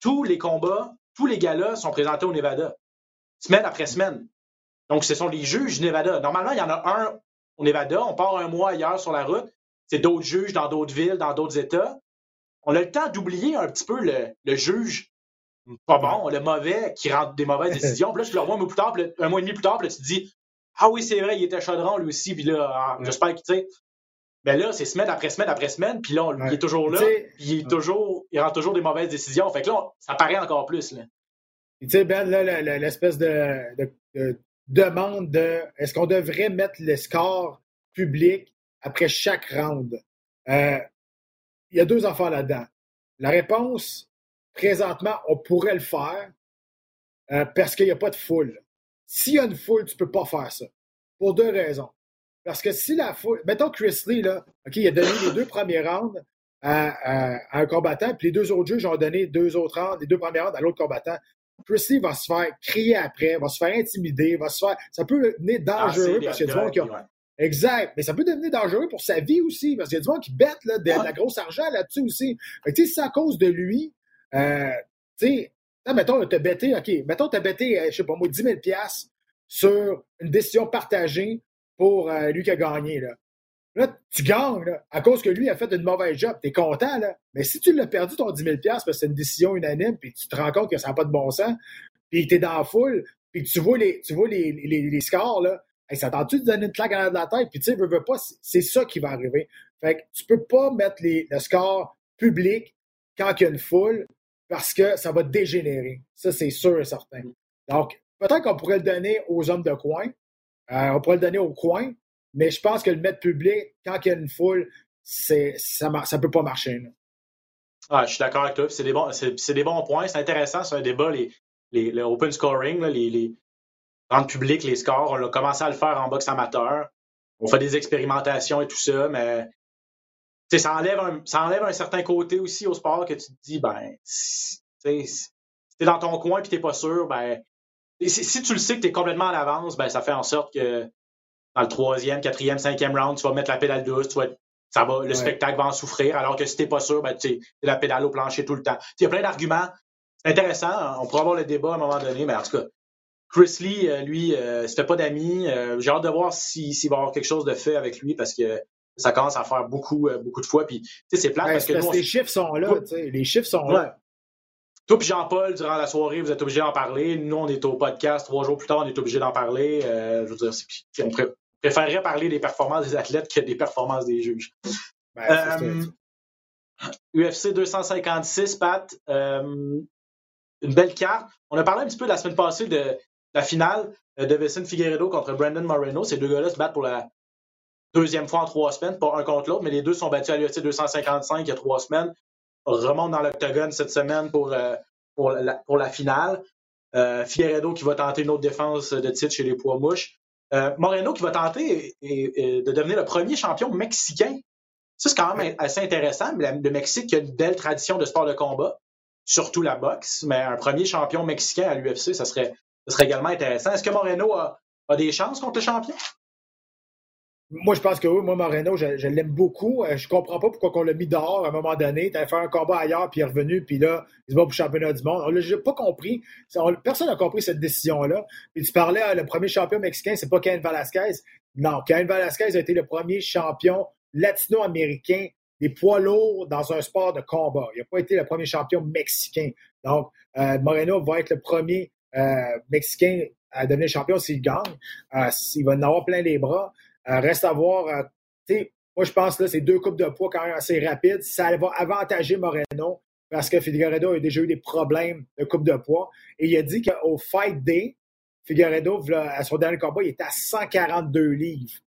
tous les combats, tous les galas sont présentés au Nevada, semaine après semaine. Donc, ce sont les juges du Nevada. Normalement, il y en a un au Nevada. On part un mois ailleurs sur la route. C'est d'autres juges dans d'autres villes, dans d'autres États. On a le temps d'oublier un petit peu le, juge pas bon, le mauvais, qui rend des mauvaises décisions. Puis là, tu le revois un mois, plus tard, un mois et demi plus tard, puis là, tu te dis Ah oui, c'est vrai, il était chaudron lui aussi, puis là, ah, j'espère qu'il, tu sais. Mais là, c'est semaine après semaine après semaine, puis là, il est toujours là, puis il, est toujours, il rend toujours des mauvaises décisions. Fait que là, ça paraît encore plus. Là. Tu sais, Ben, là, l'espèce de, demande de est-ce qu'on devrait mettre le score public après chaque round? Euh, il y a deux affaires là-dedans. La réponse, présentement, on pourrait le faire euh, parce qu'il n'y a pas de foule. S'il y a une foule, tu ne peux pas faire ça. Pour deux raisons. Parce que si la foule. Mettons Chris Lee, là, OK, il a donné les deux premiers rounds à, un combattant, puis les deux autres juges ont donné deux autres rounds, les deux premiers rounds à l'autre combattant. Chris Lee va se faire crier après, va se faire intimider, va se faire. Ça peut devenir dangereux parce qu'il y a du monde qui a. Exact. Mais ça peut devenir dangereux pour sa vie aussi, parce qu'il y a du monde qui bête là, de, la grosse argent là-dessus aussi. Fait que, c'est à cause de lui, euh, tu sais, mettons, t'as bêté, OK, mettons, t'as bêté, euh, je sais pas moi, 10 000 sur une décision partagée pour euh, lui qui a gagné. Là. Là tu gagnes là, à cause que lui a fait une mauvaise job. Tu es content, là. Mais si tu l'as perdu ton 10 000 parce que c'est une décision unanime, puis tu te rends compte que ça n'a pas de bon sens, puis tu es dans la foule, puis tu vois les, tu vois les, les, scores, là, ça tente-tu de donner une claque à la tête? Puis tu sais, veux, veux pas, c'est ça qui va arriver. Fait que tu peux pas mettre les, le score public quand il y a une foule parce que ça va dégénérer. Ça, c'est sûr et certain. Donc, peut-être qu'on pourrait le donner aux hommes de coin, euh, on pourrait le donner au coin, mais je pense que le mettre public, quand il y a une foule, ça ne peut pas marcher. Ah, je suis d'accord avec toi. C'est des, bons, des bons points. C'est intéressant, c'est un débat, les, les, open scoring, les, les rendre public les scores. On a commencé à le faire en boxe amateur. On fait des expérimentations et tout ça, mais ça enlève, un, ça enlève un certain côté aussi au sport que tu te dis, ben, si, si t'es dans ton coin et t'es pas sûr, ben, si, tu le sais que tu es complètement en avance, ben, ça fait en sorte que dans le troisième, quatrième, cinquième round, tu vas mettre la pédale douce, tu ça va, le spectacle va en souffrir, alors que si tu n'es pas sûr, ben, tu la pédale au plancher tout le temps. Il y a plein d'arguments. C'est intéressant. Hein. On pourra avoir le débat à un moment donné, mais en tout cas, Chris Lee, euh, lui, euh, se fait pas d'amis. Euh, j'ai hâte de voir s'il va y avoir quelque chose de fait avec lui parce que ça commence à faire beaucoup, euh, beaucoup de fois. Puis, c'est plate parce que les chiffres sont là. Les chiffres sont là. Toi et Jean-Paul, durant la soirée, vous êtes obligés d'en parler. Nous, on est au podcast. Trois jours plus tard, on est obligés d'en parler. Euh, je veux dire, on préférerait parler des performances des athlètes que des performances des juges. Ben, UFC euh, 256, Pat. Euh, une belle carte. On a parlé un petit peu la semaine passée de la finale de Vicente Figueredo contre Brandon Moreno. Ces deux gars-là se battent pour la deuxième fois en trois semaines, pas un contre l'autre, mais les deux sont battus à l'UFC 255 il y a trois semaines remonte dans l'octogone cette semaine pour, euh, pour, la, pour la finale. Euh, Figueredo qui va tenter une autre défense de titre chez les poids mouches. Euh, Moreno qui va tenter de devenir le premier champion mexicain. Ça, c'est quand même assez intéressant. Le Mexique a une belle tradition de sport de combat, surtout la boxe, mais un premier champion mexicain à l'UFC, ça serait, ça serait également intéressant. Est-ce que Moreno a, a des chances contre le champion? Moi, je pense que oui, moi, Moreno, je, l'aime beaucoup. Euh, je comprends pas pourquoi on l'a mis dehors à un moment donné. Tu as fait un combat ailleurs, puis il est revenu, puis là, il se bat pour le championnat du monde. Je n'ai pas compris. personne n'a compris cette décision-là. Puis tu parlais, le premier champion mexicain, c'est pas Ken Velasquez. Non, Ken Velasquez a été le premier champion latino-américain des poids lourds dans un sport de combat. Il n'a pas été le premier champion mexicain. Donc, euh, Moreno va être le premier euh, Mexicain à devenir champion s'il gagne. il va en avoir plein les bras. Reste à voir. Moi, je pense que c'est deux coupes de poids quand même assez rapides. Ça va avantager Moreno parce que Figueredo a déjà eu des problèmes de coupe de poids. Et il a dit qu'au Fight Day, Figueredo, à son dernier combat, il était à 142 livres.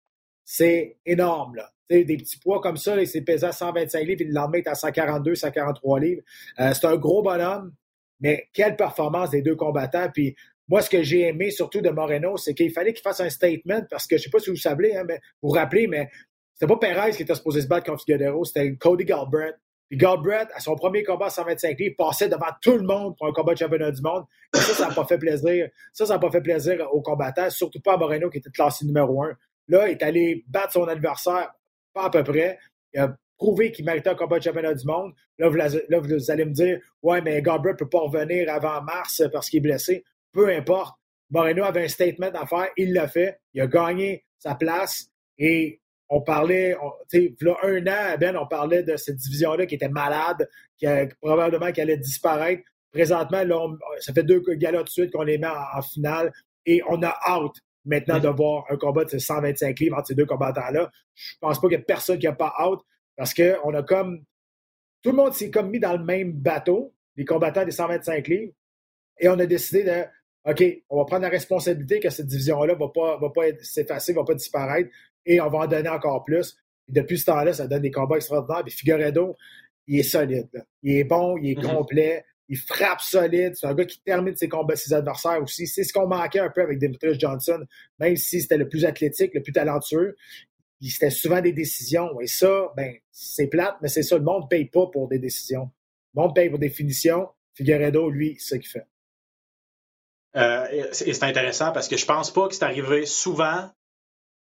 C'est énorme, là. des petits poids comme ça, il s'est pesé à 125 livres, et le lendemain, à 142, 143 livres. Euh, c'est un gros bonhomme, mais quelle performance des deux combattants. Puis moi, ce que j'ai aimé surtout de Moreno, c'est qu'il fallait qu'il fasse un statement parce que je ne sais pas si vous savez, hein, mais vous vous rappelez, mais c'était pas Perez qui était supposé se battre contre Figueroa, c'était Cody Galbraith. Puis Galbraith, à son premier combat à 125 livres, passait devant tout le monde pour un combat de championnat du monde. Et ça, ça n'a pas fait plaisir. Ça, ça n'a pas fait plaisir aux combattants, surtout pas à Moreno qui était classé numéro un. Là, il est allé battre son adversaire, pas à peu près. Il a prouvé qu'il méritait un combat de championnat du monde. Là, vous, là, vous allez me dire, ouais, mais Galbraith ne peut pas revenir avant mars parce qu'il est blessé. Peu importe. Moreno avait un statement à faire, il l'a fait. Il a gagné sa place et on parlait, tu sais, un an, Ben, on parlait de cette division-là qui était malade, qui probablement qu'elle allait disparaître. Présentement, là, ça fait deux galas de suite qu'on les met en, finale et on a hâte maintenant de voir un combat de 125 livres entre ces deux combattants-là. Je pense pas qu'il y ait personne qui n'a pas hâte parce qu'on a comme. Tout le monde s'est comme mis dans le même bateau, les combattants des 125 livres, et on a décidé de OK, on va prendre la responsabilité que cette division-là ne va pas, va pas s'effacer, ne va pas disparaître et on va en donner encore plus. depuis ce temps-là, ça donne des combats extraordinaires. Puis Figueredo, il est solide. Il est bon, il est mm-hmm. complet, il frappe solide. C'est un gars qui termine ses combats, ses adversaires aussi. C'est ce qu'on manquait un peu avec Demetrius Johnson, même si c'était le plus athlétique, le plus talentueux. C'était souvent des décisions. Et ça, ben, c'est plate, mais c'est ça. Le monde ne paye pas pour des décisions. Le monde paye pour des finitions. Figueredo, lui, c'est ce qu'il fait. Euh, et c'est intéressant parce que je pense pas que c'est arrivé souvent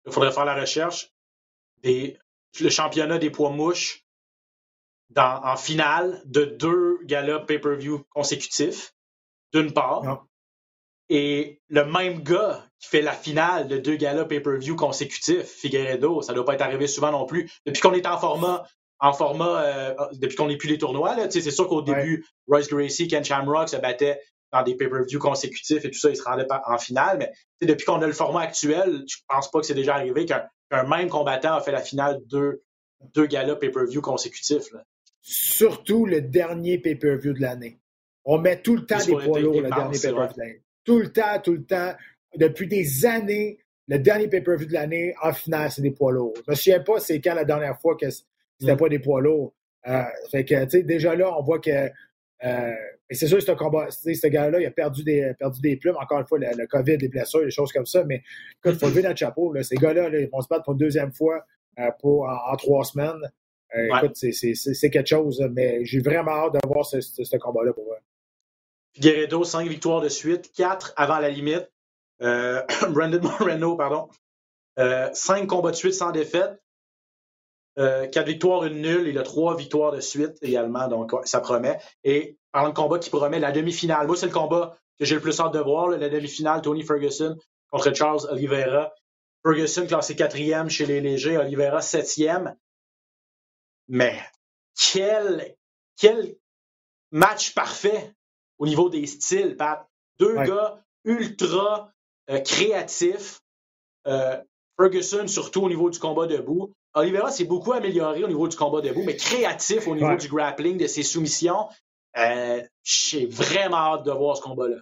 il faudrait faire la recherche des, le championnat des poids mouches dans, en finale de deux galas pay-per-view consécutifs, d'une part. Et le même gars qui fait la finale de deux galas pay-per-view consécutifs, Figueredo, ça ne doit pas être arrivé souvent non plus. Depuis qu'on est en format, en format, euh, depuis qu'on n'est plus les tournois, c'est sûr qu'au début, Royce Gracie, Ken Shamrock se battaient dans des pay-per-view consécutifs et tout ça, il se rendait en finale. Mais depuis qu'on a le format actuel, je pense pas que c'est déjà arrivé qu'un même combattant a fait la finale de deux galas pay-per-view consécutifs. Surtout le dernier pay-per-view de l'année. On met tout le temps des poids lourds, le dernier pay-per-view de l'année. Tout le temps, tout le temps. Depuis des années, le dernier pay-per-view de l'année, en finale, c'est des poids lourds. Je me souviens pas c'est quand la dernière fois que c'était mm. pas des poids lourds. Euh, fait que, tu sais, déjà là, on voit que euh, et c'est sûr, ce combat, ce gars-là, il a perdu des, perdu des plumes. Encore une fois, le, COVID, les blessures, des choses comme ça. Mais il faut lever notre chapeau. Là. Ces gars-là, ils vont se battre pour une deuxième fois euh, pour, en, trois semaines. Euh, écoute, c'est quelque chose. Mais j'ai vraiment hâte de voir ce, ce, combat-là pour eux. Guerrero, cinq victoires de suite, quatre avant la limite. Brandon Moreno, pardon. cinq combats de suite sans défaite. Euh, quatre victoires, une nulle. Il a trois victoires de suite également, donc ça promet. Et parlant de combat qui promet, la demi-finale. Moi, c'est le combat que j'ai le plus hâte de voir, la demi-finale, Tony Ferguson contre Charles Oliveira. Ferguson classé quatrième chez les légers, Oliveira septième. Mais quel, quel match parfait au niveau des styles, Pat. Deux gars ultra euh, créatifs. Euh, Ferguson, surtout au niveau du combat debout. Oliveira s'est beaucoup amélioré au niveau du combat debout, mais créatif au niveau du grappling, de ses soumissions. Euh, J'ai vraiment hâte de voir ce combat-là.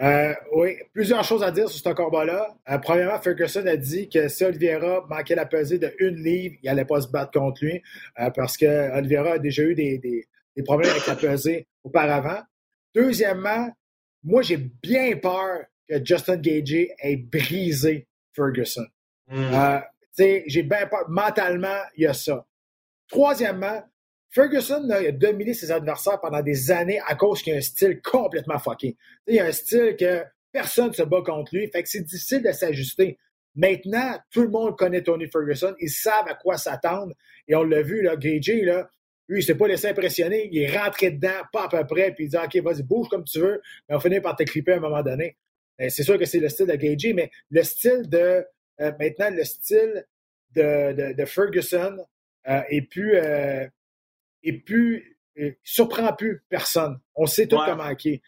Euh, oui, plusieurs choses à dire sur ce combat-là. Euh, premièrement, Ferguson a dit que si Oliveira manquait la pesée de une livre, il n'allait pas se battre contre lui euh, parce que Oliveira a déjà eu des, des, problèmes avec la pesée auparavant. Deuxièmement, moi, j'ai bien peur que Justin Gage ait brisé Ferguson. Hmm j'ai bien peur. Mentalement, il y a ça. Troisièmement, Ferguson a dominé ses adversaires pendant des années à cause qu'il a un style complètement fucké. Il a un style que personne ne se bat contre lui. Fait que c'est difficile de s'ajuster. Maintenant, tout le monde connaît Tony Ferguson. Ils savent à quoi s'attendre. Et on l'a vu, là, Gagey, là, lui, il s'est pas laissé impressionner. Il est rentré dedans, pas à peu près, puis il dit OK, vas-y, bouge comme tu veux, mais on finit par te clipper à un moment donné. C'est sûr que c'est le style de Gagey, mais le style de euh, maintenant, le style de, Ferguson euh, est plus, euh, plus surprend plus personne. On sait tout comment il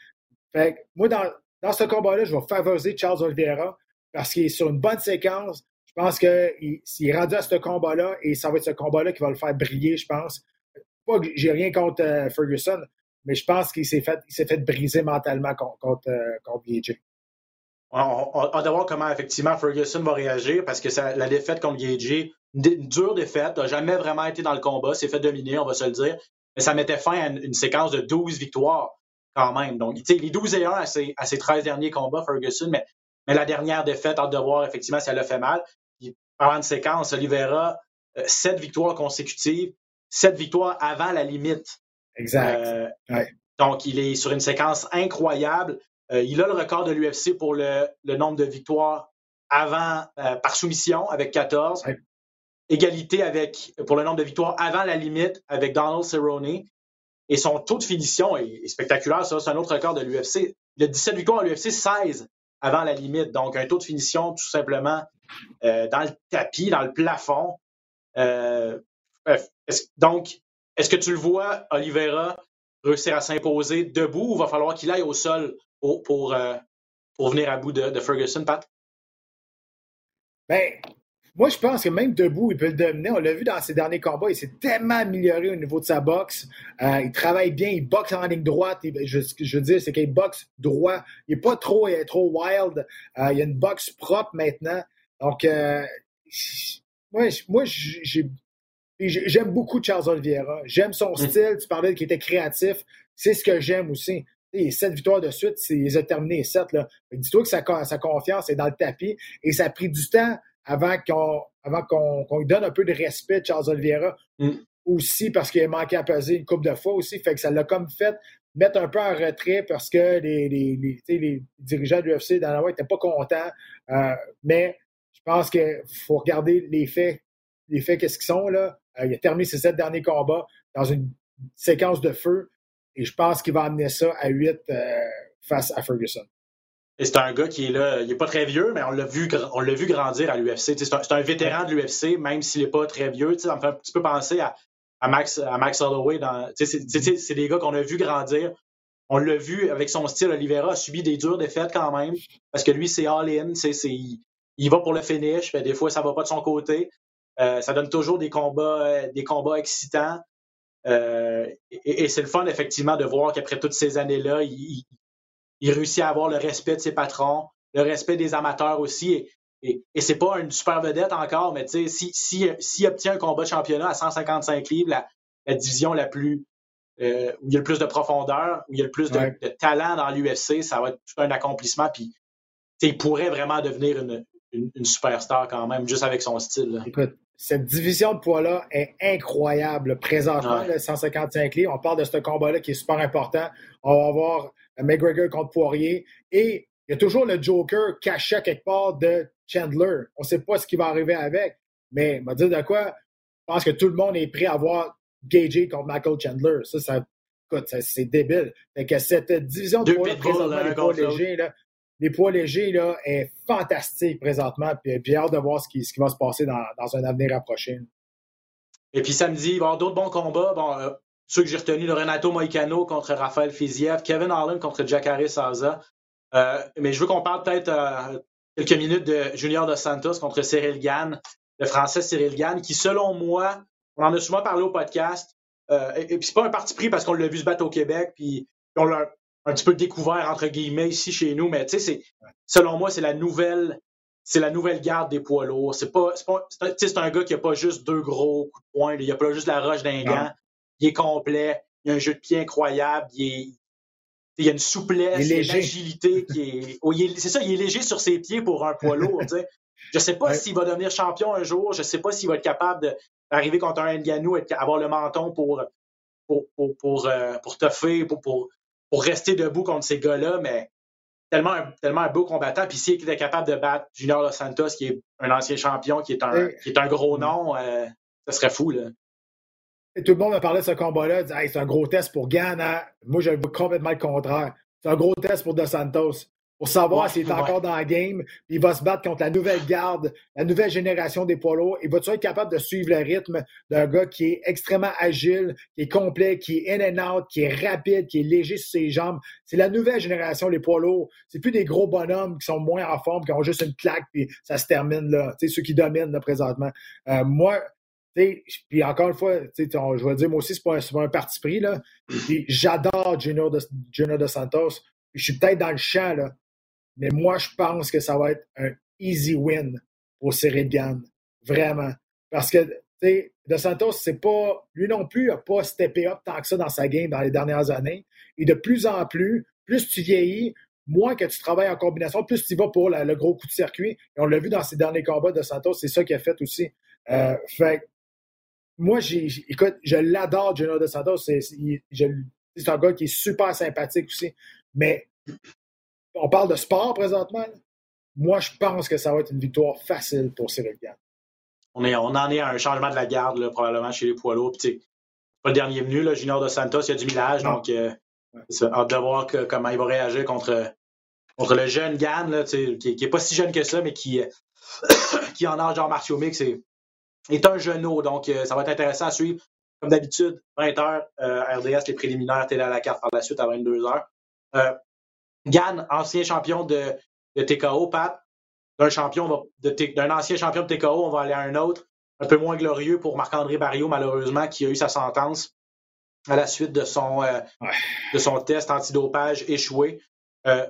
Fait moi, dans, dans ce combat-là, je vais favoriser Charles Oliveira parce qu'il est sur une bonne séquence. Je pense qu'il est rendu à ce combat-là et ça va être ce combat-là qui va le faire briller, je pense. Pas que j'ai rien contre Ferguson, mais je pense qu'il s'est fait, s'est fait briser mentalement contre, contre, contre on, va voir comment effectivement Ferguson va réagir parce que la défaite contre Gagey, une dure défaite, n'a jamais vraiment été dans le combat, s'est fait dominer, on va se le dire. Mais ça mettait fin à une, séquence de 12 victoires quand même. Donc, les 12 et 1 à ses, à 13 derniers combats, Ferguson, mais, mais la dernière défaite, hâte de voir effectivement si elle a fait mal. Puis, parlant de séquence, Oliveira, 7 euh, victoires consécutives, sept victoires avant la limite. Exact. Euh, donc, il est sur une séquence incroyable. Euh, il a le record de l'UFC pour le, nombre de victoires avant euh, par soumission avec 14. Égalité avec pour le nombre de victoires avant la limite avec Donald Cerrone. Et son taux de finition est, spectaculaire. Ça, c'est un autre record de l'UFC. Il a 17 victoires à l'UFC, 16 avant la limite. Donc, un taux de finition tout simplement dans le tapis, dans le plafond. donc, est-ce que tu le vois, Oliveira, réussir à s'imposer debout ou va falloir qu'il aille au sol pour, pour, euh, venir à bout de, Ferguson, Pat? Ben, moi, je pense que même debout, il peut le dominer. On l'a vu dans ses derniers combats. Il s'est tellement amélioré au niveau de sa boxe. Euh, il travaille bien. Il boxe en ligne droite. je, ce que je veux dire, c'est qu'il boxe droit. Il n'est pas trop, il est trop wild. Euh, il a une boxe propre maintenant. Donc, moi, moi j'ai J'aime beaucoup Charles Oliveira. J'aime son mm. style. Tu parlais qu'il était créatif. C'est ce que j'aime aussi. Et sept victoires de suite, il a terminé sept. Dis-toi que sa, confiance est dans le tapis. Et ça a pris du temps avant qu'on avant qu'on lui donne un peu de respect de Charles Oliveira. Mm. Aussi parce qu'il a manqué à peser une couple de fois aussi. Fait que ça l'a comme fait mettre un peu en retrait parce que les, les, les, dirigeants de l'UFC dans la n'étaient pas contents. Euh, mais je pense qu'il faut regarder les faits, les faits qu'est-ce qu'ils sont là. Euh, il a terminé ses sept derniers combats dans une séquence de feu et je pense qu'il va amener ça à 8 euh, face à Ferguson. Et c'est un gars qui est là, il n'est pas très vieux, mais on l'a vu, vu grandir à l'UFC. C'est un, vétéran de l'UFC, même s'il n'est pas très vieux. Ça me fait un petit peu penser à, Max, à Max Holloway. C'est des gars qu'on a vu grandir. On l'a vu avec son style. Oliveira a subi des dures défaites quand même, parce que lui, c'est all-in. Il, il va pour le finish. Mais des fois, ça ne va pas de son côté. Euh, ça donne toujours des combats, euh, des combats excitants. Euh, et, c'est le fun, effectivement, de voir qu'après toutes ces années-là, il, réussit à avoir le respect de ses patrons, le respect des amateurs aussi. Et, et, c'est pas une super vedette encore, mais s'il si, si, obtient un combat de championnat à 155 livres, la, division la plus où il y a le plus de profondeur, où il y a le plus de, talent dans l'UFC, ça va être tout un accomplissement. Puis il pourrait vraiment devenir une, une, superstar quand même, juste avec son style. Écoute, cette division de poids-là est incroyable présentement, le 155 livres. On parle de ce combat-là qui est super important. On va avoir McGregor contre Poirier. Et il y a toujours le Joker caché quelque part de Chandler. On ne sait pas ce qui va arriver avec. Mais, on va dire de quoi, je pense que tout le monde est prêt à voir Gagey contre Michael Chandler. Ça, ça écoute, c'est débile. Fait que cette division de poids-là, présentement, les poids légers, là, les poids légers là, est fantastique présentement. Puis j'ai hâte de voir ce qui, va se passer dans, un avenir approché. Et puis samedi, il va y avoir d'autres bons combats. Bon, euh, ceux que j'ai retenus, le Renato Moicano contre Raphaël Fiziev, Kevin Harlan contre Jacare Saza. Euh, mais je veux qu'on parle peut-être euh, quelques minutes de Junior Dos Santos contre Cyril Gann, le français Cyril Gann, qui, selon moi, on en a souvent parlé au podcast. et, puis c'est pas un parti pris parce qu'on l'a vu se battre au Québec, puis on l'a un petit peu découvert entre guillemets ici chez nous, mais tu sais, selon moi, c'est la nouvelle, c'est la nouvelle garde des poids lourds. C'est pas, c'est un gars qui a pas juste deux gros coups de poing, il a pas juste la roche d'un gant. Il est complet, il a un jeu de pied incroyable, il est, a une souplesse, il une agilité qui est. Oh, c'est ça, il est léger sur ses pieds pour un poids lourd. sais. Je sais pas s'il va devenir champion un jour. Je sais pas s'il va être capable d'arriver contre un Nganou, avoir le menton pour pour pour pour, euh, pour toffer, pour, pour pour rester debout contre ces gars-là, mais tellement un, tellement un beau combattant. Puis s'il était capable de battre Junior Los Santos, qui est un ancien champion, qui est un, qui est un gros nom, euh, ça serait fou. Là. tout le monde a parlé de ce combat-là, c'est un gros test pour Ghana. Moi, je vois complètement le contraire. C'est un gros test pour Dos Santos pour savoir s'il est encore dans la game. Il va se battre contre la nouvelle garde, la nouvelle génération des polos. Il va-tu être capable de suivre le rythme d'un gars qui est extrêmement agile, qui est complet, qui est in and out, qui est rapide, qui est léger sur ses jambes? C'est la nouvelle génération, les polos. C'est plus des gros bonhommes qui sont moins en forme, qui ont juste une claque, puis ça se termine là. sais, ceux qui dominent là, présentement. Euh, moi, puis encore une fois, je vais dire, moi aussi, c'est pas, pas un parti pris. Là. j'adore Junior de, Junior de Santos. Je suis peut-être dans le champ, là. Mais moi, je pense que ça va être un easy win pour Gann. Vraiment. Parce que, tu sais, De Santos, c'est pas, lui non plus, n'a pas steppé up tant que ça dans sa game dans les dernières années. Et de plus en plus, plus tu vieillis, moins que tu travailles en combinaison, plus tu vas pour le gros coup de circuit. Et on l'a vu dans ses derniers combats de Santos, c'est ça qu'il a fait aussi. Euh, fait moi, j'ai, écoute, je l'adore, Gino De Santos. C'est un gars qui est super sympathique aussi. Mais on parle de sport présentement. Moi, je pense que ça va être une victoire facile pour Cyril Gann. On, est, on en est à un changement de la garde, là, probablement, chez les poids lourds. pas le dernier venu, là, Junior de Santos, il y a du millage, donc euh, hâte de voir comment il va réagir contre, contre le jeune Gann, là, qui n'est pas si jeune que ça, mais qui, qui en âge genre martiaux mix est, est un genou. Donc, euh, ça va être intéressant à suivre. Comme d'habitude, 20h, euh, RDS, les préliminaires, télé à la carte par la suite à 22h. Euh, Gann, ancien champion de, de TKO, Pat, d'un champion d'un ancien champion de TKO, on va aller à un autre, un peu moins glorieux pour Marc-André Barrio, malheureusement, qui a eu sa sentence à la suite de son, euh, de son test antidopage échoué. Euh,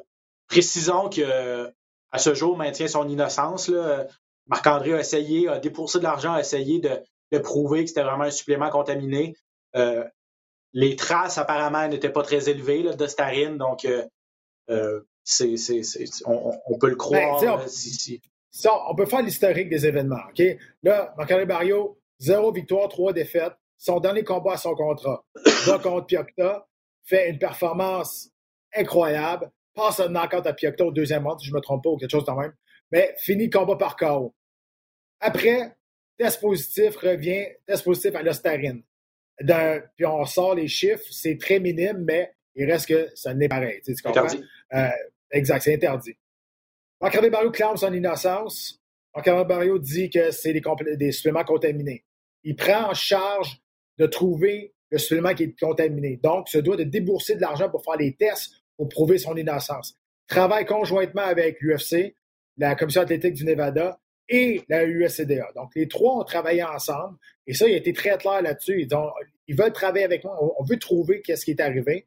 précisons que à ce jour, maintient son innocence. Marc-André a essayé, a dépoursé de l'argent, a essayé de, de prouver que c'était vraiment un supplément contaminé. Euh, les traces, apparemment, n'étaient pas très élevées là, de starine, donc c'est, on, peut le croire. Ben, on, on peut faire l'historique des événements. OK? Là, Marc-André Barrio, zéro victoire, trois défaites. Son dernier combat à son contrat. Va contre Piocta, fait une performance incroyable, passe un knockout à Piocta au deuxième round, si je ne me trompe pas, ou quelque chose de même. Mais finit le combat par KO. Après, test positif revient, test positif à l'ostarine. Puis on sort les chiffres, c'est très minime, mais il reste que ça n'est pareil. Tu, comprends? Euh, exact, c'est interdit. marc Barrio clame son innocence. marc Barrio dit que c'est des, suppléments contaminés. Il prend en charge de trouver le supplément qui est contaminé. Donc, se doit de débourser de l'argent pour faire les tests pour prouver son innocence. Travaille conjointement avec l'UFC, la Commission athlétique du Nevada et la USCDA. Donc, les trois ont travaillé ensemble. Et ça, il a été très clair là-dessus. Ils, veulent travailler avec moi. On, veut trouver qu'est-ce qui est arrivé.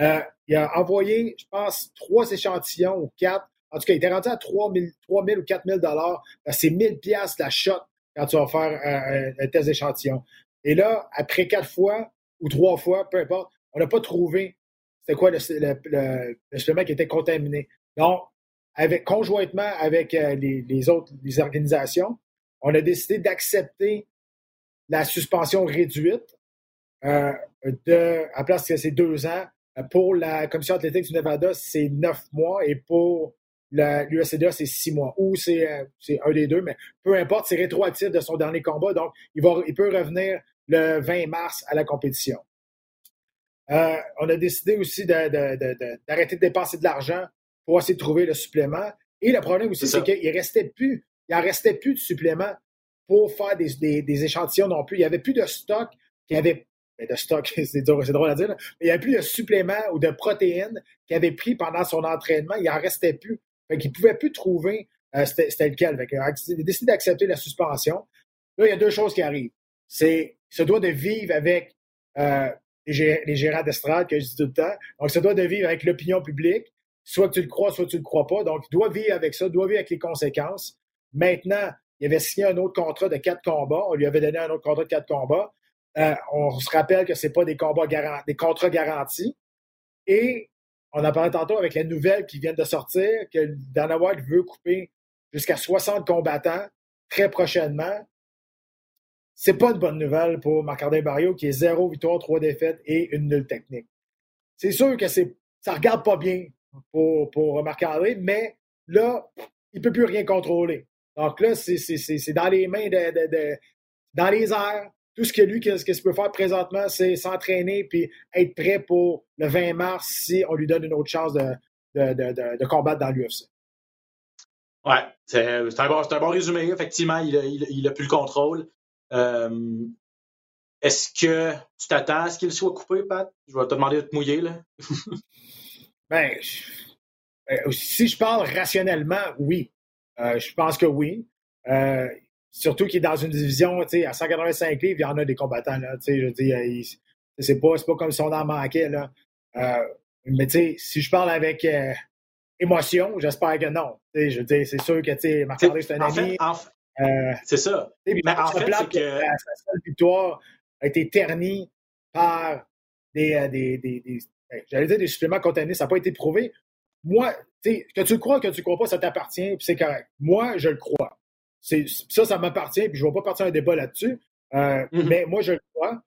Euh, il a envoyé, je pense, trois échantillons ou quatre. En tout cas, il était rendu à 3 000, ou 4 000 dollars. C'est 1000 pièces la shot quand tu vas faire un, test d'échantillon. Et là, après quatre fois ou trois fois, peu importe, on n'a pas trouvé c'était quoi le, le, qui était contaminé. Donc, avec, conjointement avec euh, les, autres les organisations, on a décidé d'accepter la suspension réduite euh, de, à place que c'est deux ans, pour la Commission athlétique du Nevada, c'est neuf mois et pour l'USCDA, c'est six mois. Ou euh, c'est un des deux, mais peu importe, c'est rétroactif de son dernier combat. Donc, il, va, il peut revenir le 20 mars à la compétition. Euh, on a décidé aussi d'arrêter de, dépenser de l'argent pour essayer de trouver le supplément. Et le problème aussi, c'est qu'il restait plus, il en restait plus de suppléments pour faire des, des, échantillons non plus. Il n'y avait plus de stock qui avait de stock, c'est drôle à dire, il n'y avait plus de suppléments ou de protéines qu'il avait pris pendant son entraînement. Il n'en restait plus. Fait qu'il ne pouvait plus trouver euh, c'était lequel. Fait il a décidé d'accepter la suspension. Là, il y a deux choses qui arrivent. C'est il se doit de vivre avec euh, les, gérants d'estrade, que je dis tout le temps. Donc, il se doit de vivre avec l'opinion publique. Soit tu le crois, soit tu ne le crois pas. Donc, il doit vivre avec ça, il doit vivre avec les conséquences. Maintenant, il avait signé un autre contrat de quatre combats. On lui avait donné un autre contrat de quatre combats. Euh, on se rappelle que ce n'est pas des combats des contrats garantis. Et on a parlé tantôt avec les nouvelles qui viennent de sortir que Dana White veut couper jusqu'à 60 combattants très prochainement. C'est pas une bonne nouvelle pour Marc-André Barrio qui est zéro victoire, trois défaites et une nulle technique. C'est sûr que c'est, ça regarde pas bien pour, Marc-André, mais là, il peut plus rien contrôler. Donc là, c'est, dans les mains dans les airs tout ce que lui, ce qu'il peut faire présentement, c'est s'entraîner puis être prêt pour le 20 mars si on lui donne une autre chance de, de, combattre dans l'UFC. Ouais, c'est un, bon, résumé. Effectivement, il n'a plus le contrôle. Euh, est-ce que tu t'attends à ce qu'il soit coupé, Pat? Je vais te demander de te mouiller. Là. ben, ben si je parle rationnellement, oui. Euh, je pense que oui. Euh, Surtout qu'il est dans une division, tu sais, à 185 livres, il y en a des combattants, là. Tu sais, je dis, c'est pas, pas comme si on en manquait, là. Euh, mais tu sais, si je parle avec euh, émotion, j'espère que non. Tu sais, je dis, c'est sûr que, tu sais, Marc-André, c'est un ami. Euh, c'est ça. Mais en fait, c'est que... La, seule victoire a été ternie par des, des, des, des ben, j'allais dire des suppléments contaminés, ça n'a pas été prouvé. Moi, tu sais, que tu le crois, que tu le crois pas, ça t'appartient, puis c'est correct. Moi, je le crois ça, ça m'appartient, puis je ne vais pas partir un débat là-dessus. mm-hmm. mais moi, je le crois.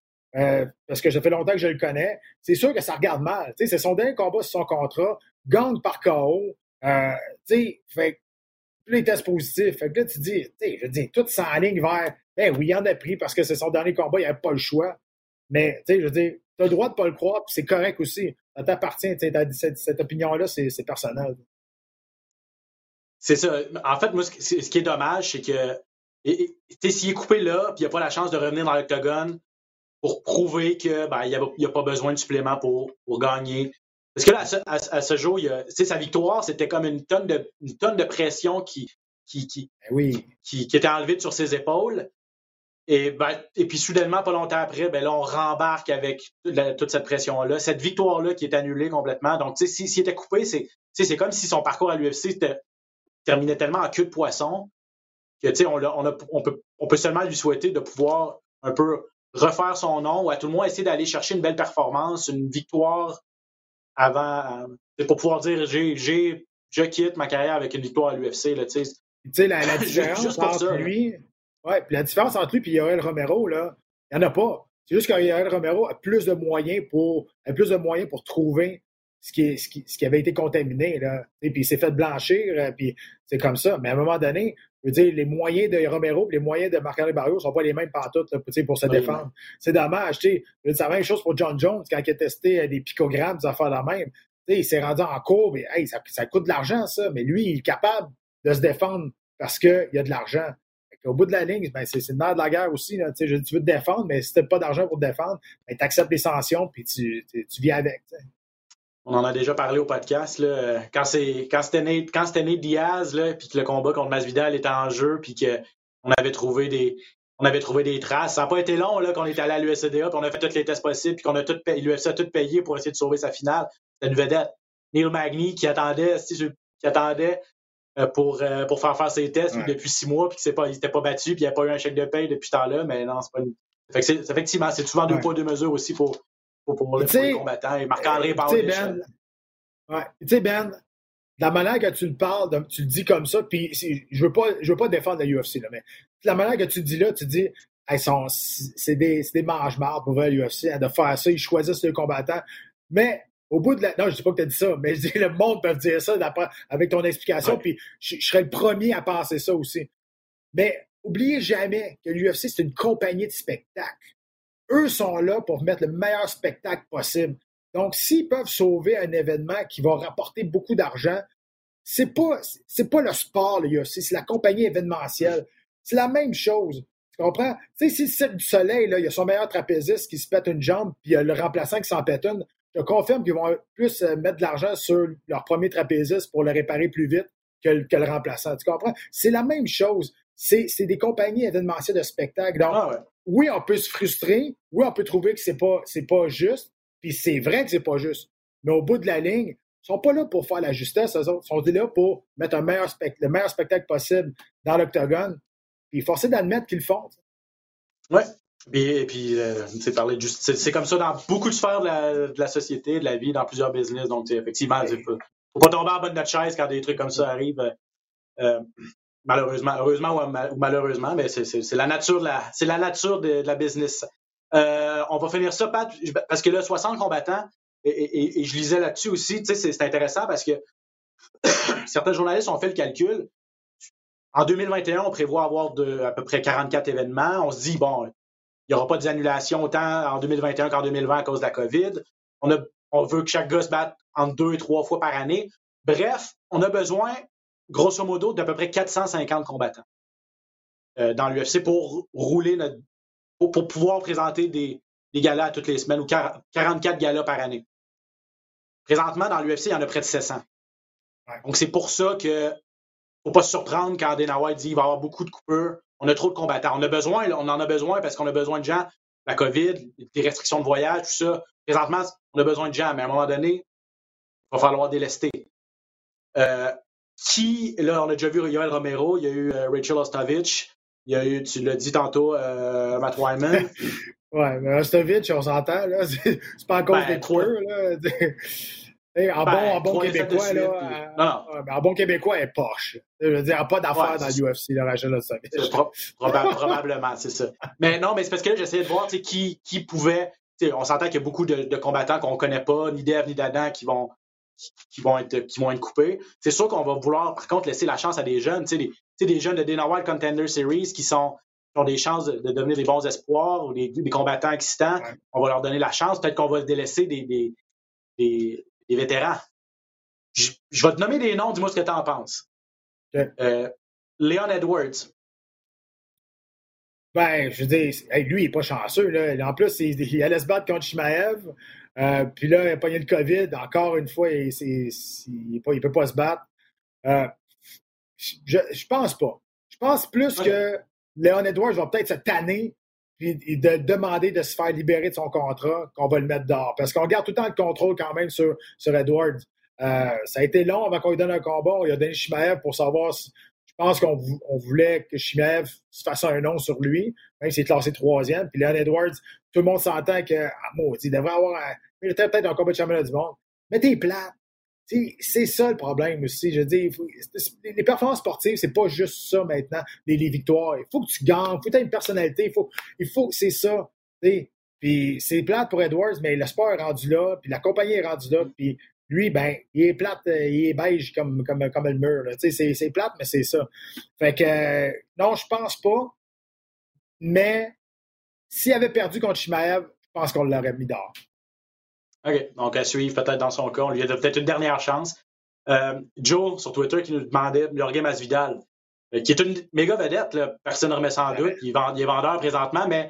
parce que ça fait longtemps que je le connais. C'est sûr que ça regarde mal. C'est son dernier combat sur son contrat, gagne par KO. fait les tests positifs. Fait que là, tu dis, je dis, tout s'enligne vers, ben oui, il en a pris parce que c'est son dernier combat, il n'y avait pas le choix. Mais, tu sais, je veux dire, tu as le droit de ne pas le croire, puis c'est correct aussi. Ça t'appartient, cette, cette opinion-là, c'est personnel. C'est ça. En fait, moi, ce qui est dommage, c'est que s'il est coupé là, puis il n'a pas la chance de revenir dans l'octogone pour prouver qu'il ben, n'y a, a, pas besoin de supplément pour, pour gagner, parce que là, à ce, jour, il sa victoire, c'était comme une tonne de, une tonne de pression qui, qui, qui, oui. qui, était enlevée sur ses épaules. Et, ben, et puis soudainement, pas longtemps après, ben là, on rembarque avec toute cette pression-là. Cette victoire-là qui est annulée complètement. Donc, tu sais, s'il était coupé, c'est, c'est comme si son parcours à l'UFC terminait tellement en queue de poisson que, tu sais, on, on, on, peut, on peut seulement lui souhaiter de pouvoir un peu refaire son nom ou à tout le moins essayer d'aller chercher une belle performance, une victoire avant, euh, pour pouvoir dire j'ai, j'ai, je quitte ma carrière avec une victoire à l'UFC. Là, tu sais, la, la différence entre lui, ouais, puis la différence entre lui et Yoel Romero, là, il n'y en a pas. C'est juste que Yoel Romero a plus de moyens pour, a plus de moyens pour trouver ce qui, ce qui, ce qui avait été contaminé. Là. Et puis il s'est fait blanchir, euh, puis c'est comme ça. Mais à un moment donné, je veux dire, les moyens de Romero et les moyens de Marc-André Barrio ne sont pas les mêmes pantoutes là, pour se défendre. C'est dommage. C'est la même chose pour John Jones quand il a testé euh, des picogrammes, des affaires la même. il s'est rendu en courbe et hey, ça, ça, coûte de l'argent, ça. Mais lui, il est capable de se défendre parce qu'il y a de l'argent. Au bout de la ligne, ben, c'est le nerf de la guerre aussi. Là, tu veux te défendre, mais si tu n'as pas d'argent pour te défendre, ben, tu acceptes les sanctions puis tu, tu, vis avec. On en a déjà parlé au podcast. Là. Quand c'était Nate, quand Diaz, là, puis que le combat contre Masvidal était en jeu, puis qu'on avait trouvé des. On avait trouvé des traces. Ça n'a pas été long là, qu'on est allé à l'USCDA, puis on a fait tous les tests possibles, puis qu'on a tout payé, l'UFC a tout payé pour essayer de sauver sa finale. C'était une vedette. Neil Magny qui attendait, qui attendait euh, pour, euh, pour faire faire ses tests depuis six mois, puis qu'il n'était pas, battu, puis il n'y a pas eu un chèque de paye depuis ce temps-là, mais non, c'est pas une. effectivement, c'est souvent deux poids, deux mesures aussi pour, pour, les combattants. Et Marc-André parle ben, ouais. Tu sais, Ben, la manière que tu le parles, tu le dis comme ça, puis je veux pas, je veux pas défendre la UFC, là, mais la manière que tu le dis là, tu dis, c'est des, des mange-marde pour l'UFC, hein, de faire ça, ils choisissent les combattants. Mais au bout de la. Non, je dis pas que tu as dit ça, mais je dis le monde peut dire ça avec ton explication, puis je, je, serais le premier à penser ça aussi. Mais oubliez jamais que l'UFC, c'est une compagnie de spectacle. Eux sont là pour mettre le meilleur spectacle possible. Donc, s'ils peuvent sauver un événement qui va rapporter beaucoup d'argent, c'est pas, c'est pas le sport, c'est la compagnie événementielle. C'est la même chose. Tu comprends? Tu sais, si le du Soleil, là, il y a son meilleur trapéziste qui se pète une jambe, puis il y a le remplaçant qui s'en pète une, je confirme qu'ils vont plus euh, mettre de l'argent sur leur premier trapéziste pour le réparer plus vite que que le remplaçant. Tu comprends? C'est la même chose. C'est des compagnies événementielles de spectacle. Donc, ah oui, on peut se frustrer, oui, on peut trouver que c'est pas, c'est pas juste, puis c'est vrai que c'est pas juste. Mais au bout de la ligne, ils sont pas là pour faire la justesse, ils sont là pour mettre un meilleur le meilleur spectacle possible dans l'octogone, puis forcer d'admettre qu'ils le font. Oui. Et puis, euh, c'est parler de C'est comme ça dans beaucoup de sphères de la, société, de la vie, dans plusieurs business. Donc, effectivement, il ne faut, pas tomber en bas de notre chaise quand des trucs comme ça arrivent. Euh, Malheureusement, heureusement ou, malheureusement, mais c'est la nature de la, c'est la nature de, la business. Euh, on va finir ça, Pat, parce que là, 60 combattants, et, je lisais là-dessus aussi, c'est intéressant parce que certains journalistes ont fait le calcul. En 2021, on prévoit avoir de, à peu près 44 événements. On se dit, bon, il n'y aura pas d'annulation autant en 2021 qu'en 2020 à cause de la COVID. On, a, on veut que chaque gars se batte entre deux et trois fois par année. Bref, on a besoin grosso modo, d'à peu près 450 combattants euh, dans l'UFC pour rouler notre, pour, pouvoir présenter des, des galas toutes les semaines ou 44 galas par année. Présentement, dans l'UFC, il y en a près de 700. Donc, c'est pour ça que ne faut pas se surprendre quand Dana White dit qu'il va y avoir beaucoup de coupeurs. On a trop de combattants. On a besoin, on en a besoin parce qu'on a besoin de gens. La COVID, des restrictions de voyage, tout ça. Présentement, on a besoin de gens, mais à un moment donné, il va falloir délester. Euh, qui, là, on a déjà vu Yoel Romero, il y a eu euh, Rachel Ostovich, il y a eu, tu l'as dit tantôt, euh, Matt Wyman. ouais, mais Ostovich, on s'entend, là, c'est pas encore ben, des coupeurs, là. en, Ben, bon, en bon trois de québécois, suite, là. puis- euh, non, non. mais en bon québécois, elle est poche. Je veux dire, elle n'a pas d'affaires Ouais, dans l'UFC, là, Rachel Ossovic. C'est pro- proba- probablement, c'est ça. Mais non, mais c'est parce que là, j'essayais de voir tu sais, qui, qui pouvait. On s'entend qu'il y a beaucoup de, de combattants qu'on ne connaît pas, ni d'Ève ni d'Adam, qui vont, qui, vont être, qui vont être coupés. C'est sûr qu'on va vouloir, par contre, laisser la chance à des jeunes, tu sais, des, jeunes de Dana White Contender Series qui, sont, qui ont des chances de, de devenir des bons espoirs ou des, des combattants excitants. Ouais. On va leur donner la chance. Peut-être qu'on va délaisser des, des, des, des vétérans. Je, je vais te nommer des noms, dis-moi ce que tu en penses. Ok. Euh, Leon Edwards, Ben, je veux dire, lui, il n'est pas chanceux. Là. En plus, il, il allait se battre contre Shimaev. Euh, puis là, il a pogné le COVID. Encore une fois, il ne peut pas se battre. Euh, je, je pense pas. Je pense plus que Léon Edwards va peut-être se tanner puis de demander de se faire libérer de son contrat, qu'on va le mettre dehors. Parce qu'on garde tout le temps le contrôle quand même sur, sur Edwards. Euh, ça a été long avant qu'on lui donne un combat. Lui a donné Shimaev pour savoir si, je pense qu'on vou- on voulait que Shimaev se fasse un nom sur lui, même s'il est classé troisième. Puis Leon Edwards, tout le monde s'entend que, ah, maudit, il devrait avoir un, il était peut-être un combat de championnat du monde. Mais t'es plate. C'est ça le problème aussi. Je c'est- les performances sportives, c'est pas juste ça maintenant, les, les victoires. Il faut que tu gagnes, il faut que tu aies une personnalité, il faut, il faut que c'est ça. Puis c'est plate pour Edwards, mais le sport est rendu là, puis la compagnie est rendue là, puis lui, ben, il est plate, euh, il est beige comme, comme, comme le mur. C'est, plate, mais c'est ça. Fait que euh, non, je pense pas. Mais s'il avait perdu contre Shimaev, je pense qu'on l'aurait mis dehors. OK. Donc, à suivre peut-être dans son cas. On lui a peut-être une dernière chance. Euh, Joe, sur Twitter, qui nous demandait Jorge Masvidal, qui est une méga vedette. Personne ne remet en doute. Il, vend- il est vendeur présentement, mais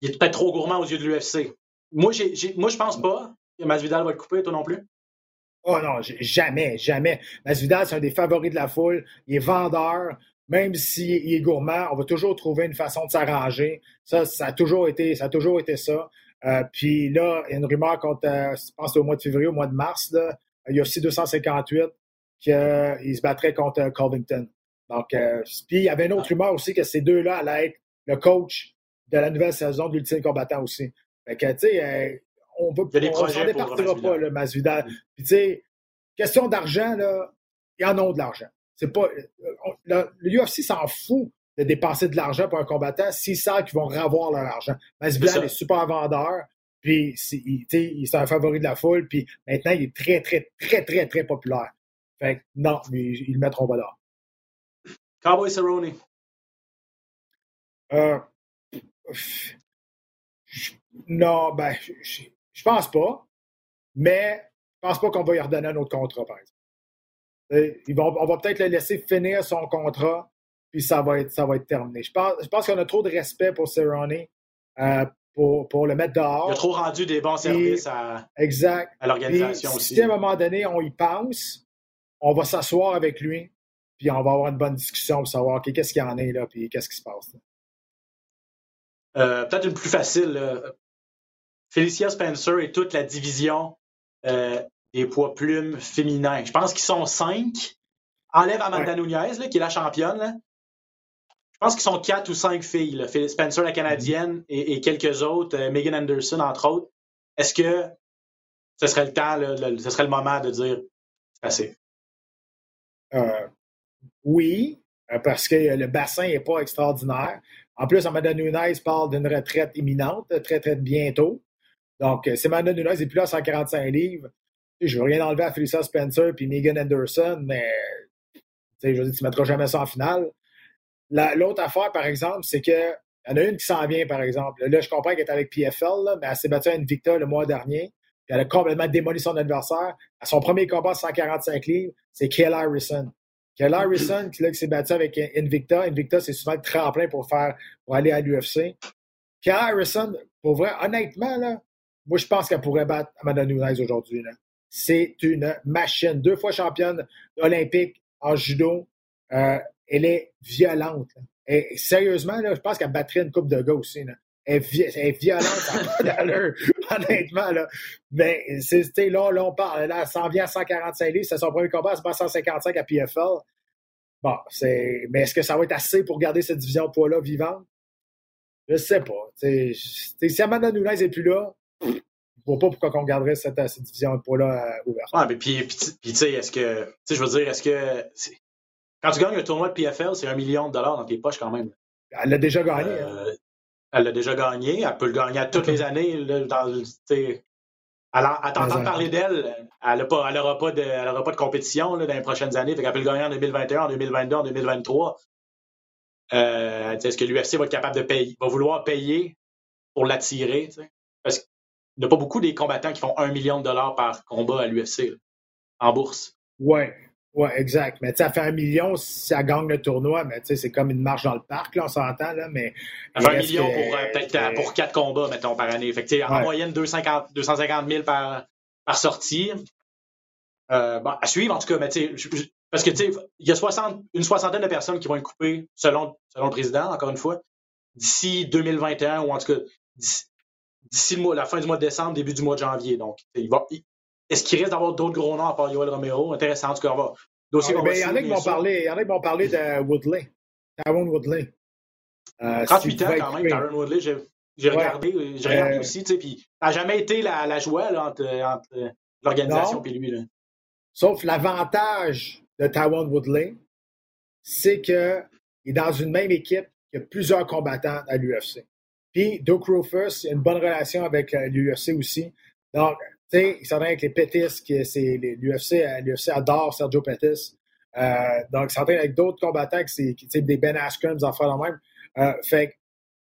il est peut-être trop gourmand aux yeux de l'UFC. Moi, moi, je pense pas que Masvidal va le couper, toi non plus? Oh non, jamais, jamais. Masvidal, c'est un des favoris de la foule. Il est vendeur. Même s'il est gourmand, on va toujours trouver une façon de s'arranger. Ça, ça a toujours été ça. A toujours été ça. Euh, puis là, il y a une rumeur contre, euh, je pense au mois de février, au mois de mars, là, il y a aussi 258 qu'il se battrait contre euh, Covington. Donc, euh, puis il y avait une autre rumeur aussi que ces deux-là allaient être le coach de la nouvelle saison de l'ultime combattant aussi. Fait que, tu sais, euh, on a des on s'en départira pas, le Masvidal. Puis, tu sais, question d'argent, là, ils en ont de l'argent. C'est pas. euh, on- le, le UFC s'en fout de dépenser de l'argent pour un combattant s'ils savent qu'ils vont revoir leur argent. Masvidal est super vendeur, puis il, tu sais, il- c'est un favori de la foule, puis maintenant, il est très, très, très, très, très populaire. Fait que non, ils, ils le mettront pas là. Cowboy Cerrone. Euh, non, ben, je, je- pense pas, mais je pense pas qu'on va lui redonner un autre contrat, par exemple. Euh, Ils vont, on va peut-être le laisser finir son contrat, puis ça va être, ça va être terminé. Je pense, je pense qu'on a trop de respect pour Cerrone euh, pour, pour le mettre dehors. Il a trop rendu des bons services à, Exact. à l'organisation Puis, aussi. Si à un moment donné, on y pense, on va s'asseoir avec lui, puis on va avoir une bonne discussion pour savoir ok, qu'est-ce qu'il y en a là, puis qu'est-ce qui se passe. Euh, Peut-être une plus facile. Felicia Spencer et toute la division euh, des poids plumes féminins. Je pense qu'ils sont cinq. Enlève Amanda Nunez, là, qui est la championne. là. Je pense qu'ils sont quatre ou cinq filles. là. Spencer, la Canadienne, et, et quelques autres. euh, Megan Anderson, entre autres. Est-ce que ce serait le temps, le- ce serait le moment de dire c'est assez? Euh, oui, parce que le bassin n'est pas extraordinaire. En plus, Amanda Nunes parle d'une retraite imminente, très, très bientôt. Donc, euh, si Amanda Nunes n'est plus là à 145 livres, je ne veux rien enlever à Felicia Spencer puis Megan Anderson, mais je veux dire, tu ne mettras jamais ça en finale. La- L'autre affaire, par exemple, c'est que il y en a une qui s'en vient, par exemple. Là, je comprends qu'elle est avec PFL, là, mais elle s'est battue à Invicta le mois dernier. Puis elle a complètement démoli son adversaire. À son premier combat à 145 livres, c'est Kayla Harrison. Kayla Harrison, qui, là, qui s'est battue avec Invicta. Invicta, c'est souvent le tremplin pour faire pour aller à l'UFC. Kayla Harrison, pour vrai, honnêtement, là, moi, je pense qu'elle pourrait battre Amanda Nunes aujourd'hui. C'est une machine. Deux fois championne olympique en judo. Euh, elle est violente. sérieusement, je pense qu'elle battrait une coupe de gars aussi. Elle, est vi- elle est violente, d'allure, honnêtement. Là. Mais sais, là, là, on parle. Là, elle s'en vient à 145 livres. C'est son premier combat. Elle se bat à 155 à PFL. Bon, c'est, mais est-ce que ça va être assez pour garder cette division poids-là vivante? Je sais pas. Si Amanda Nunes n'est plus là, vois pas pourquoi on garderait cette, cette division de poids-là ouverte. Ouais, mais puis, tu sais, est-ce que. Tu sais, je veux dire, est-ce que. quand tu gagnes un tournoi de PFL, c'est un million de dollars dans tes poches quand même. Elle l'a déjà gagné. Hein. Euh, elle l'a déjà gagné. Elle peut le gagner à toutes les années. Là, dans, alors, à t'entendre parler d'elle, elle n'aura pas, de, pas de compétition là, dans les prochaines années. Fait qu'elle peut le gagner en 2021, en 2022, en 2023. Euh, est-ce que l'UFC va être capable de payer, va vouloir payer pour l'attirer? Parce n'y a pas beaucoup des combattants qui font un million de dollars par combat à l'UFC en bourse. Ouais, ouais, exact. Mais ça fait un million si ça gagne le tournoi, mais c'est comme une marche dans le parc, là, on s'entend, là, mais. un million pour euh, peut-être euh, pour quatre combats, mettons, par année. Fait que, en moyenne, 250, 250 000 par, par sortie. Euh, bon, à suivre, en tout cas, mais tu sais, parce que, tu sais, il y a 60, une soixantaine de personnes qui vont être coupées, selon, selon le président, encore une fois, d'ici 2021, ou en tout cas, d'ici la fin du mois de décembre, début du mois de janvier. Donc, est-ce qu'il risque d'avoir d'autres gros noms à part Yoel Romero? Intéressant, en tout cas, on va. Dossier ah, ben, il y en a qui vont parler, il y a de Woodley, Tyron Woodley. Euh, 38 ans quand même, Tyron Woodley. J'ai regardé, j'ai regardé euh, aussi, tu sais, puis ça n'a jamais été la, la joie là, entre, entre l'organisation et lui. Là. Sauf l'avantage de Taiwan Woodley, c'est qu'il est dans une même équipe que plusieurs combattants à l'UFC. Puis, Doug Rufus, il a une bonne relation avec euh, l'UFC aussi. Donc, tu sais, il s'entraîne avec les Pettis, qui c'est l'UFC, l'UFC adore Sergio Pettis. Euh, donc, il s'entraîne avec d'autres combattants qui c'est des Ben Askren, des enfants de même. Euh, fait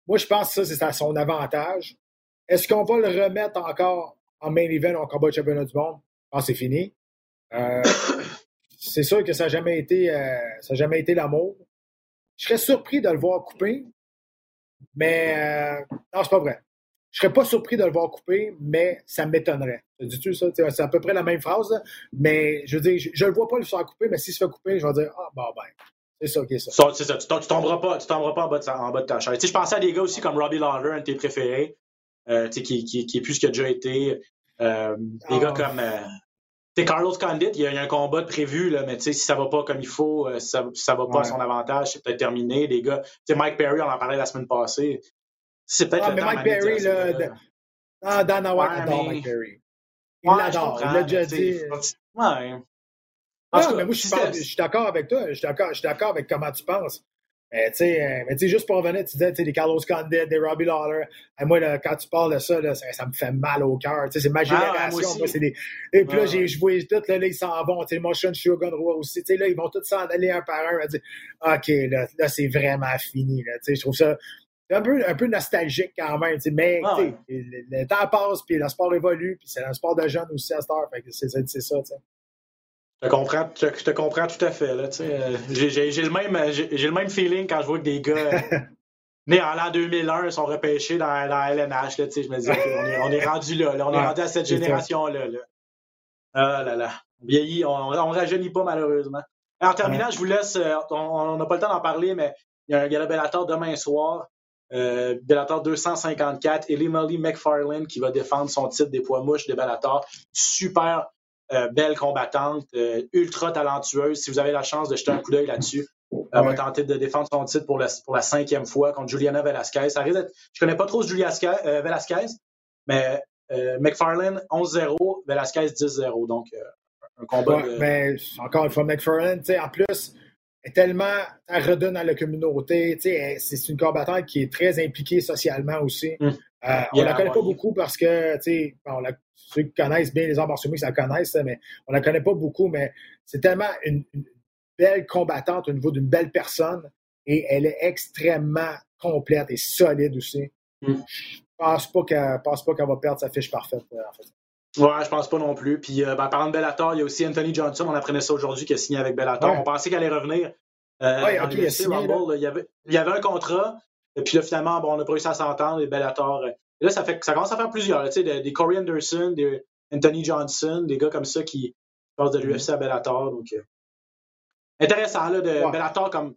moi, je pense que ça, c'est à son avantage. Est-ce qu'on va le remettre encore en main event en combat de championnat du monde? Je que c'est fini. C'est sûr que ça n'a jamais été, ça jamais été l'amour. Je serais surpris de le voir couper, mais euh, non, c'est pas vrai. Je serais pas surpris de le voir couper, mais ça m'étonnerait. Dis-tu ça? C'est à peu près la même phrase, mais je veux dire, je, ne le vois pas le faire couper, mais s'il se fait couper, je vais dire Ah bon ben. C'est ça, ok, ça. C'est ça. Tu, tomberas pas, tu tomberas pas en bas de, en bas de ta chaise. je pensais à des gars aussi comme Robbie Lawler, un de tes préférés, euh, qui, qui, qui, est plus ce qu'il a déjà été. Euh, des gars ah. comme c'est Carlos Condit, il y, a, un combat prévu, là, mais si ça va pas comme il faut, euh, ça, ça va pas à son avantage, c'est peut-être terminé. Les gars, Mike Perry, on en parlait la semaine passée. C'est peut-être ah, mais Mike Perry, là, de... ah, Dan White adore Mike Perry. Il l'adore, il l'a déjà dit. Ouais. Ah, mais moi, je suis d'accord avec toi. Je suis d'accord avec comment tu penses. Mais tu sais, euh, mais juste pour revenir, tu disais, tu sais, des Carlos Condit, des Robbie Lawler. Et moi, là, quand tu parles de ça, là, ça, me fait mal au cœur. Tu sais, c'est ma ah, génération. moi, des... Et puis là, j'ai joué tout, là, là, ils s'en vont. Tu sais, Motion Shogun Roy aussi. Tu sais, là, ils vont tous s'en aller un par un. Dire, OK, là, là c'est vraiment fini. Là, tu sais, je trouve ça un peu, un peu nostalgique quand même. Tu sais, mais ah, le, temps passe, puis le sport évolue, puis c'est un sport de jeunes aussi à cette heure. C'est ça, tu sais. Je te comprends, je, te comprends tout à fait. Là, euh, j'ai, le même, j'ai, le même feeling quand je vois que des gars euh, nés en l'an 2001 sont repêchés dans, dans LNH. Là, je me dis, on, est, on est rendu là, on est rendu à cette génération-là. Là. Ah là là. On vieillit, on ne rajeunit pas malheureusement. En terminant, je vous laisse, euh, on n'a pas le temps d'en parler, mais il y a un gala Bellator demain soir. Euh, Bellator 254, Ellie Molly McFarlane qui va défendre son titre des poids mouches de Bellator. Super belle combattante, euh, ultra talentueuse. Si vous avez la chance de jeter un coup d'œil là-dessus, elle va tenter de défendre son titre pour la, pour la cinquième fois contre Juliana Velasquez. Ça risque je connais pas trop Julia euh, Velasquez, mais McFarlane 11-0, Velasquez 10-0. Donc, un combat. mais encore une fois, McFarlane, en plus, est tellement, elle redonne à la communauté. C'est une combattante qui est très impliquée socialement aussi. Mm. on ne la connaît pas beaucoup parce que, bon, la, ceux qui connaissent bien les arts martiaux ça la connaissent, mais on ne la connaît pas beaucoup, mais c'est tellement une, belle combattante au niveau d'une belle personne et elle est extrêmement complète et solide aussi. Mm. Je pense pas qu'elle pense pas qu'elle va perdre sa fiche parfaite. Euh, en fait. Ouais, je pense pas non plus. Puis, euh, ben, parlant de Bellator, il y a aussi Anthony Johnson, on apprenait ça aujourd'hui, qui a signé avec Bellator. On pensait qu'elle allait revenir. Euh, ouais, il, il, y avait, il y avait un contrat, et puis là, finalement, bon, on n'a pas réussi à s'entendre, et Bellator là, ça, fait, ça commence à faire plusieurs. Sais, des, Corey Anderson, des Anthony Johnson, des gars comme ça qui passent de mm-hmm. l'UFC à Bellator. Donc, euh, intéressant, là, de Bellator comme.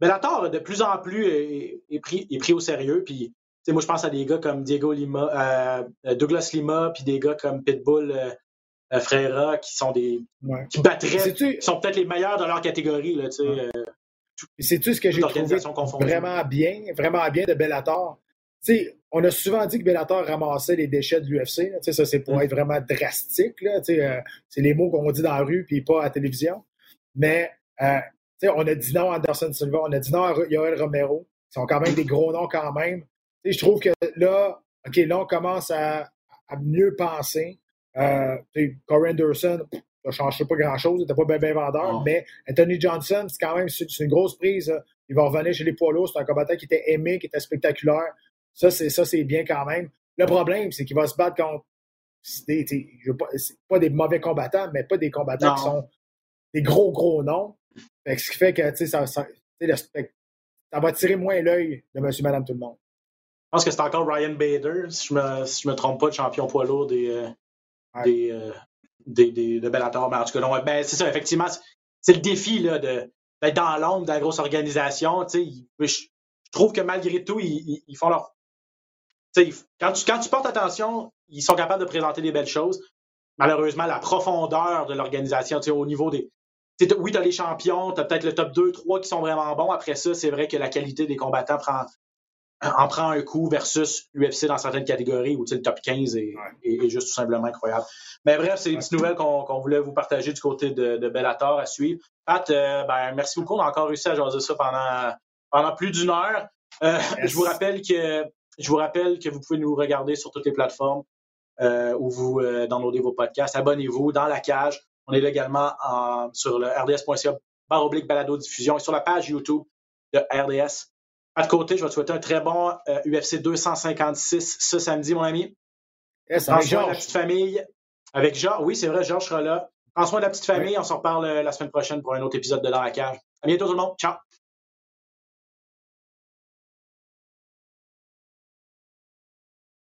Bellator, de plus en plus, est, pris, est pris au sérieux. Puis, moi, je pense à des gars comme Diego Lima, euh, Douglas Lima, puis des gars comme Pitbull euh, euh Frera, qui sont des. qui battraient, qui sont peut-être les meilleurs dans leur catégorie. Là, tu sais, ce que j'ai trouvé vraiment bien, vraiment bien de Bellator? On a souvent dit que Bellator ramassait les déchets de l'UFC. Ça, c'est pour mm. être vraiment drastique. Euh, c'est les mots qu'on dit dans la rue puis pas à la télévision. Mais euh, on a dit non à Anderson Silva, on a dit non à Yoel Romero. Ils sont quand même des gros noms quand même. je trouve que là, OK, là, on commence à, mieux penser. Euh, Corey Anderson, ça ne change pas grand-chose, il n'était pas bien, vendeur, mais Anthony Johnson, c'est quand même une grosse prise. Il va revenir chez les poids lourds. C'est un combattant qui était aimé, qui était spectaculaire. Ça, c'est ça, c'est bien quand même. Le problème, c'est qu'il va se battre contre des, pas, des mauvais combattants, mais pas des combattants qui sont des gros, gros noms. ce qui fait que ça, ça, ça va tirer moins l'œil de monsieur, madame, tout le monde. Je pense que c'est encore Ryan Bader, si je me, si je me trompe pas, le champion poids lourd des, euh, des, euh, des, des, de Bellator. Mais en tout cas, ben, c'est ça, effectivement, c'est le défi là, de, d'être dans l'ombre de la grosse organisation. Je, je, trouve que malgré tout, ils, ils font leur. Quand tu, quand tu portes attention, ils sont capables de présenter des belles choses. Malheureusement, la profondeur de l'organisation, au niveau des. Oui, tu as les champions, tu as peut-être le top 2, 3 qui sont vraiment bons. Après ça, c'est vrai que la qualité des combattants prend, en prend un coup versus l'UFC dans certaines catégories où le top 15 est, est, juste tout simplement incroyable. Mais bref, c'est une petite nouvelle qu'on voulait vous partager du côté de, Bellator à suivre. Pat, euh, ben, merci beaucoup. On a encore réussi à jaser ça pendant, pendant plus d'une heure. Euh, je vous rappelle que je vous rappelle que vous pouvez nous regarder sur toutes les plateformes euh, où vous downloadez vos podcasts. Abonnez-vous dans la cage. On est également sur le rds.ca barre oblique balado diffusion et sur la page YouTube de RDS. À de côté, je vais te souhaiter un très bon UFC 256 ce samedi, mon ami. Yes, avec la petite famille. Avec Georges, oui, c'est vrai, Georges sera là. Prends soin de la petite famille. On s'en reparle la semaine prochaine pour un autre épisode de Dans la cage. À bientôt tout le monde. Ciao.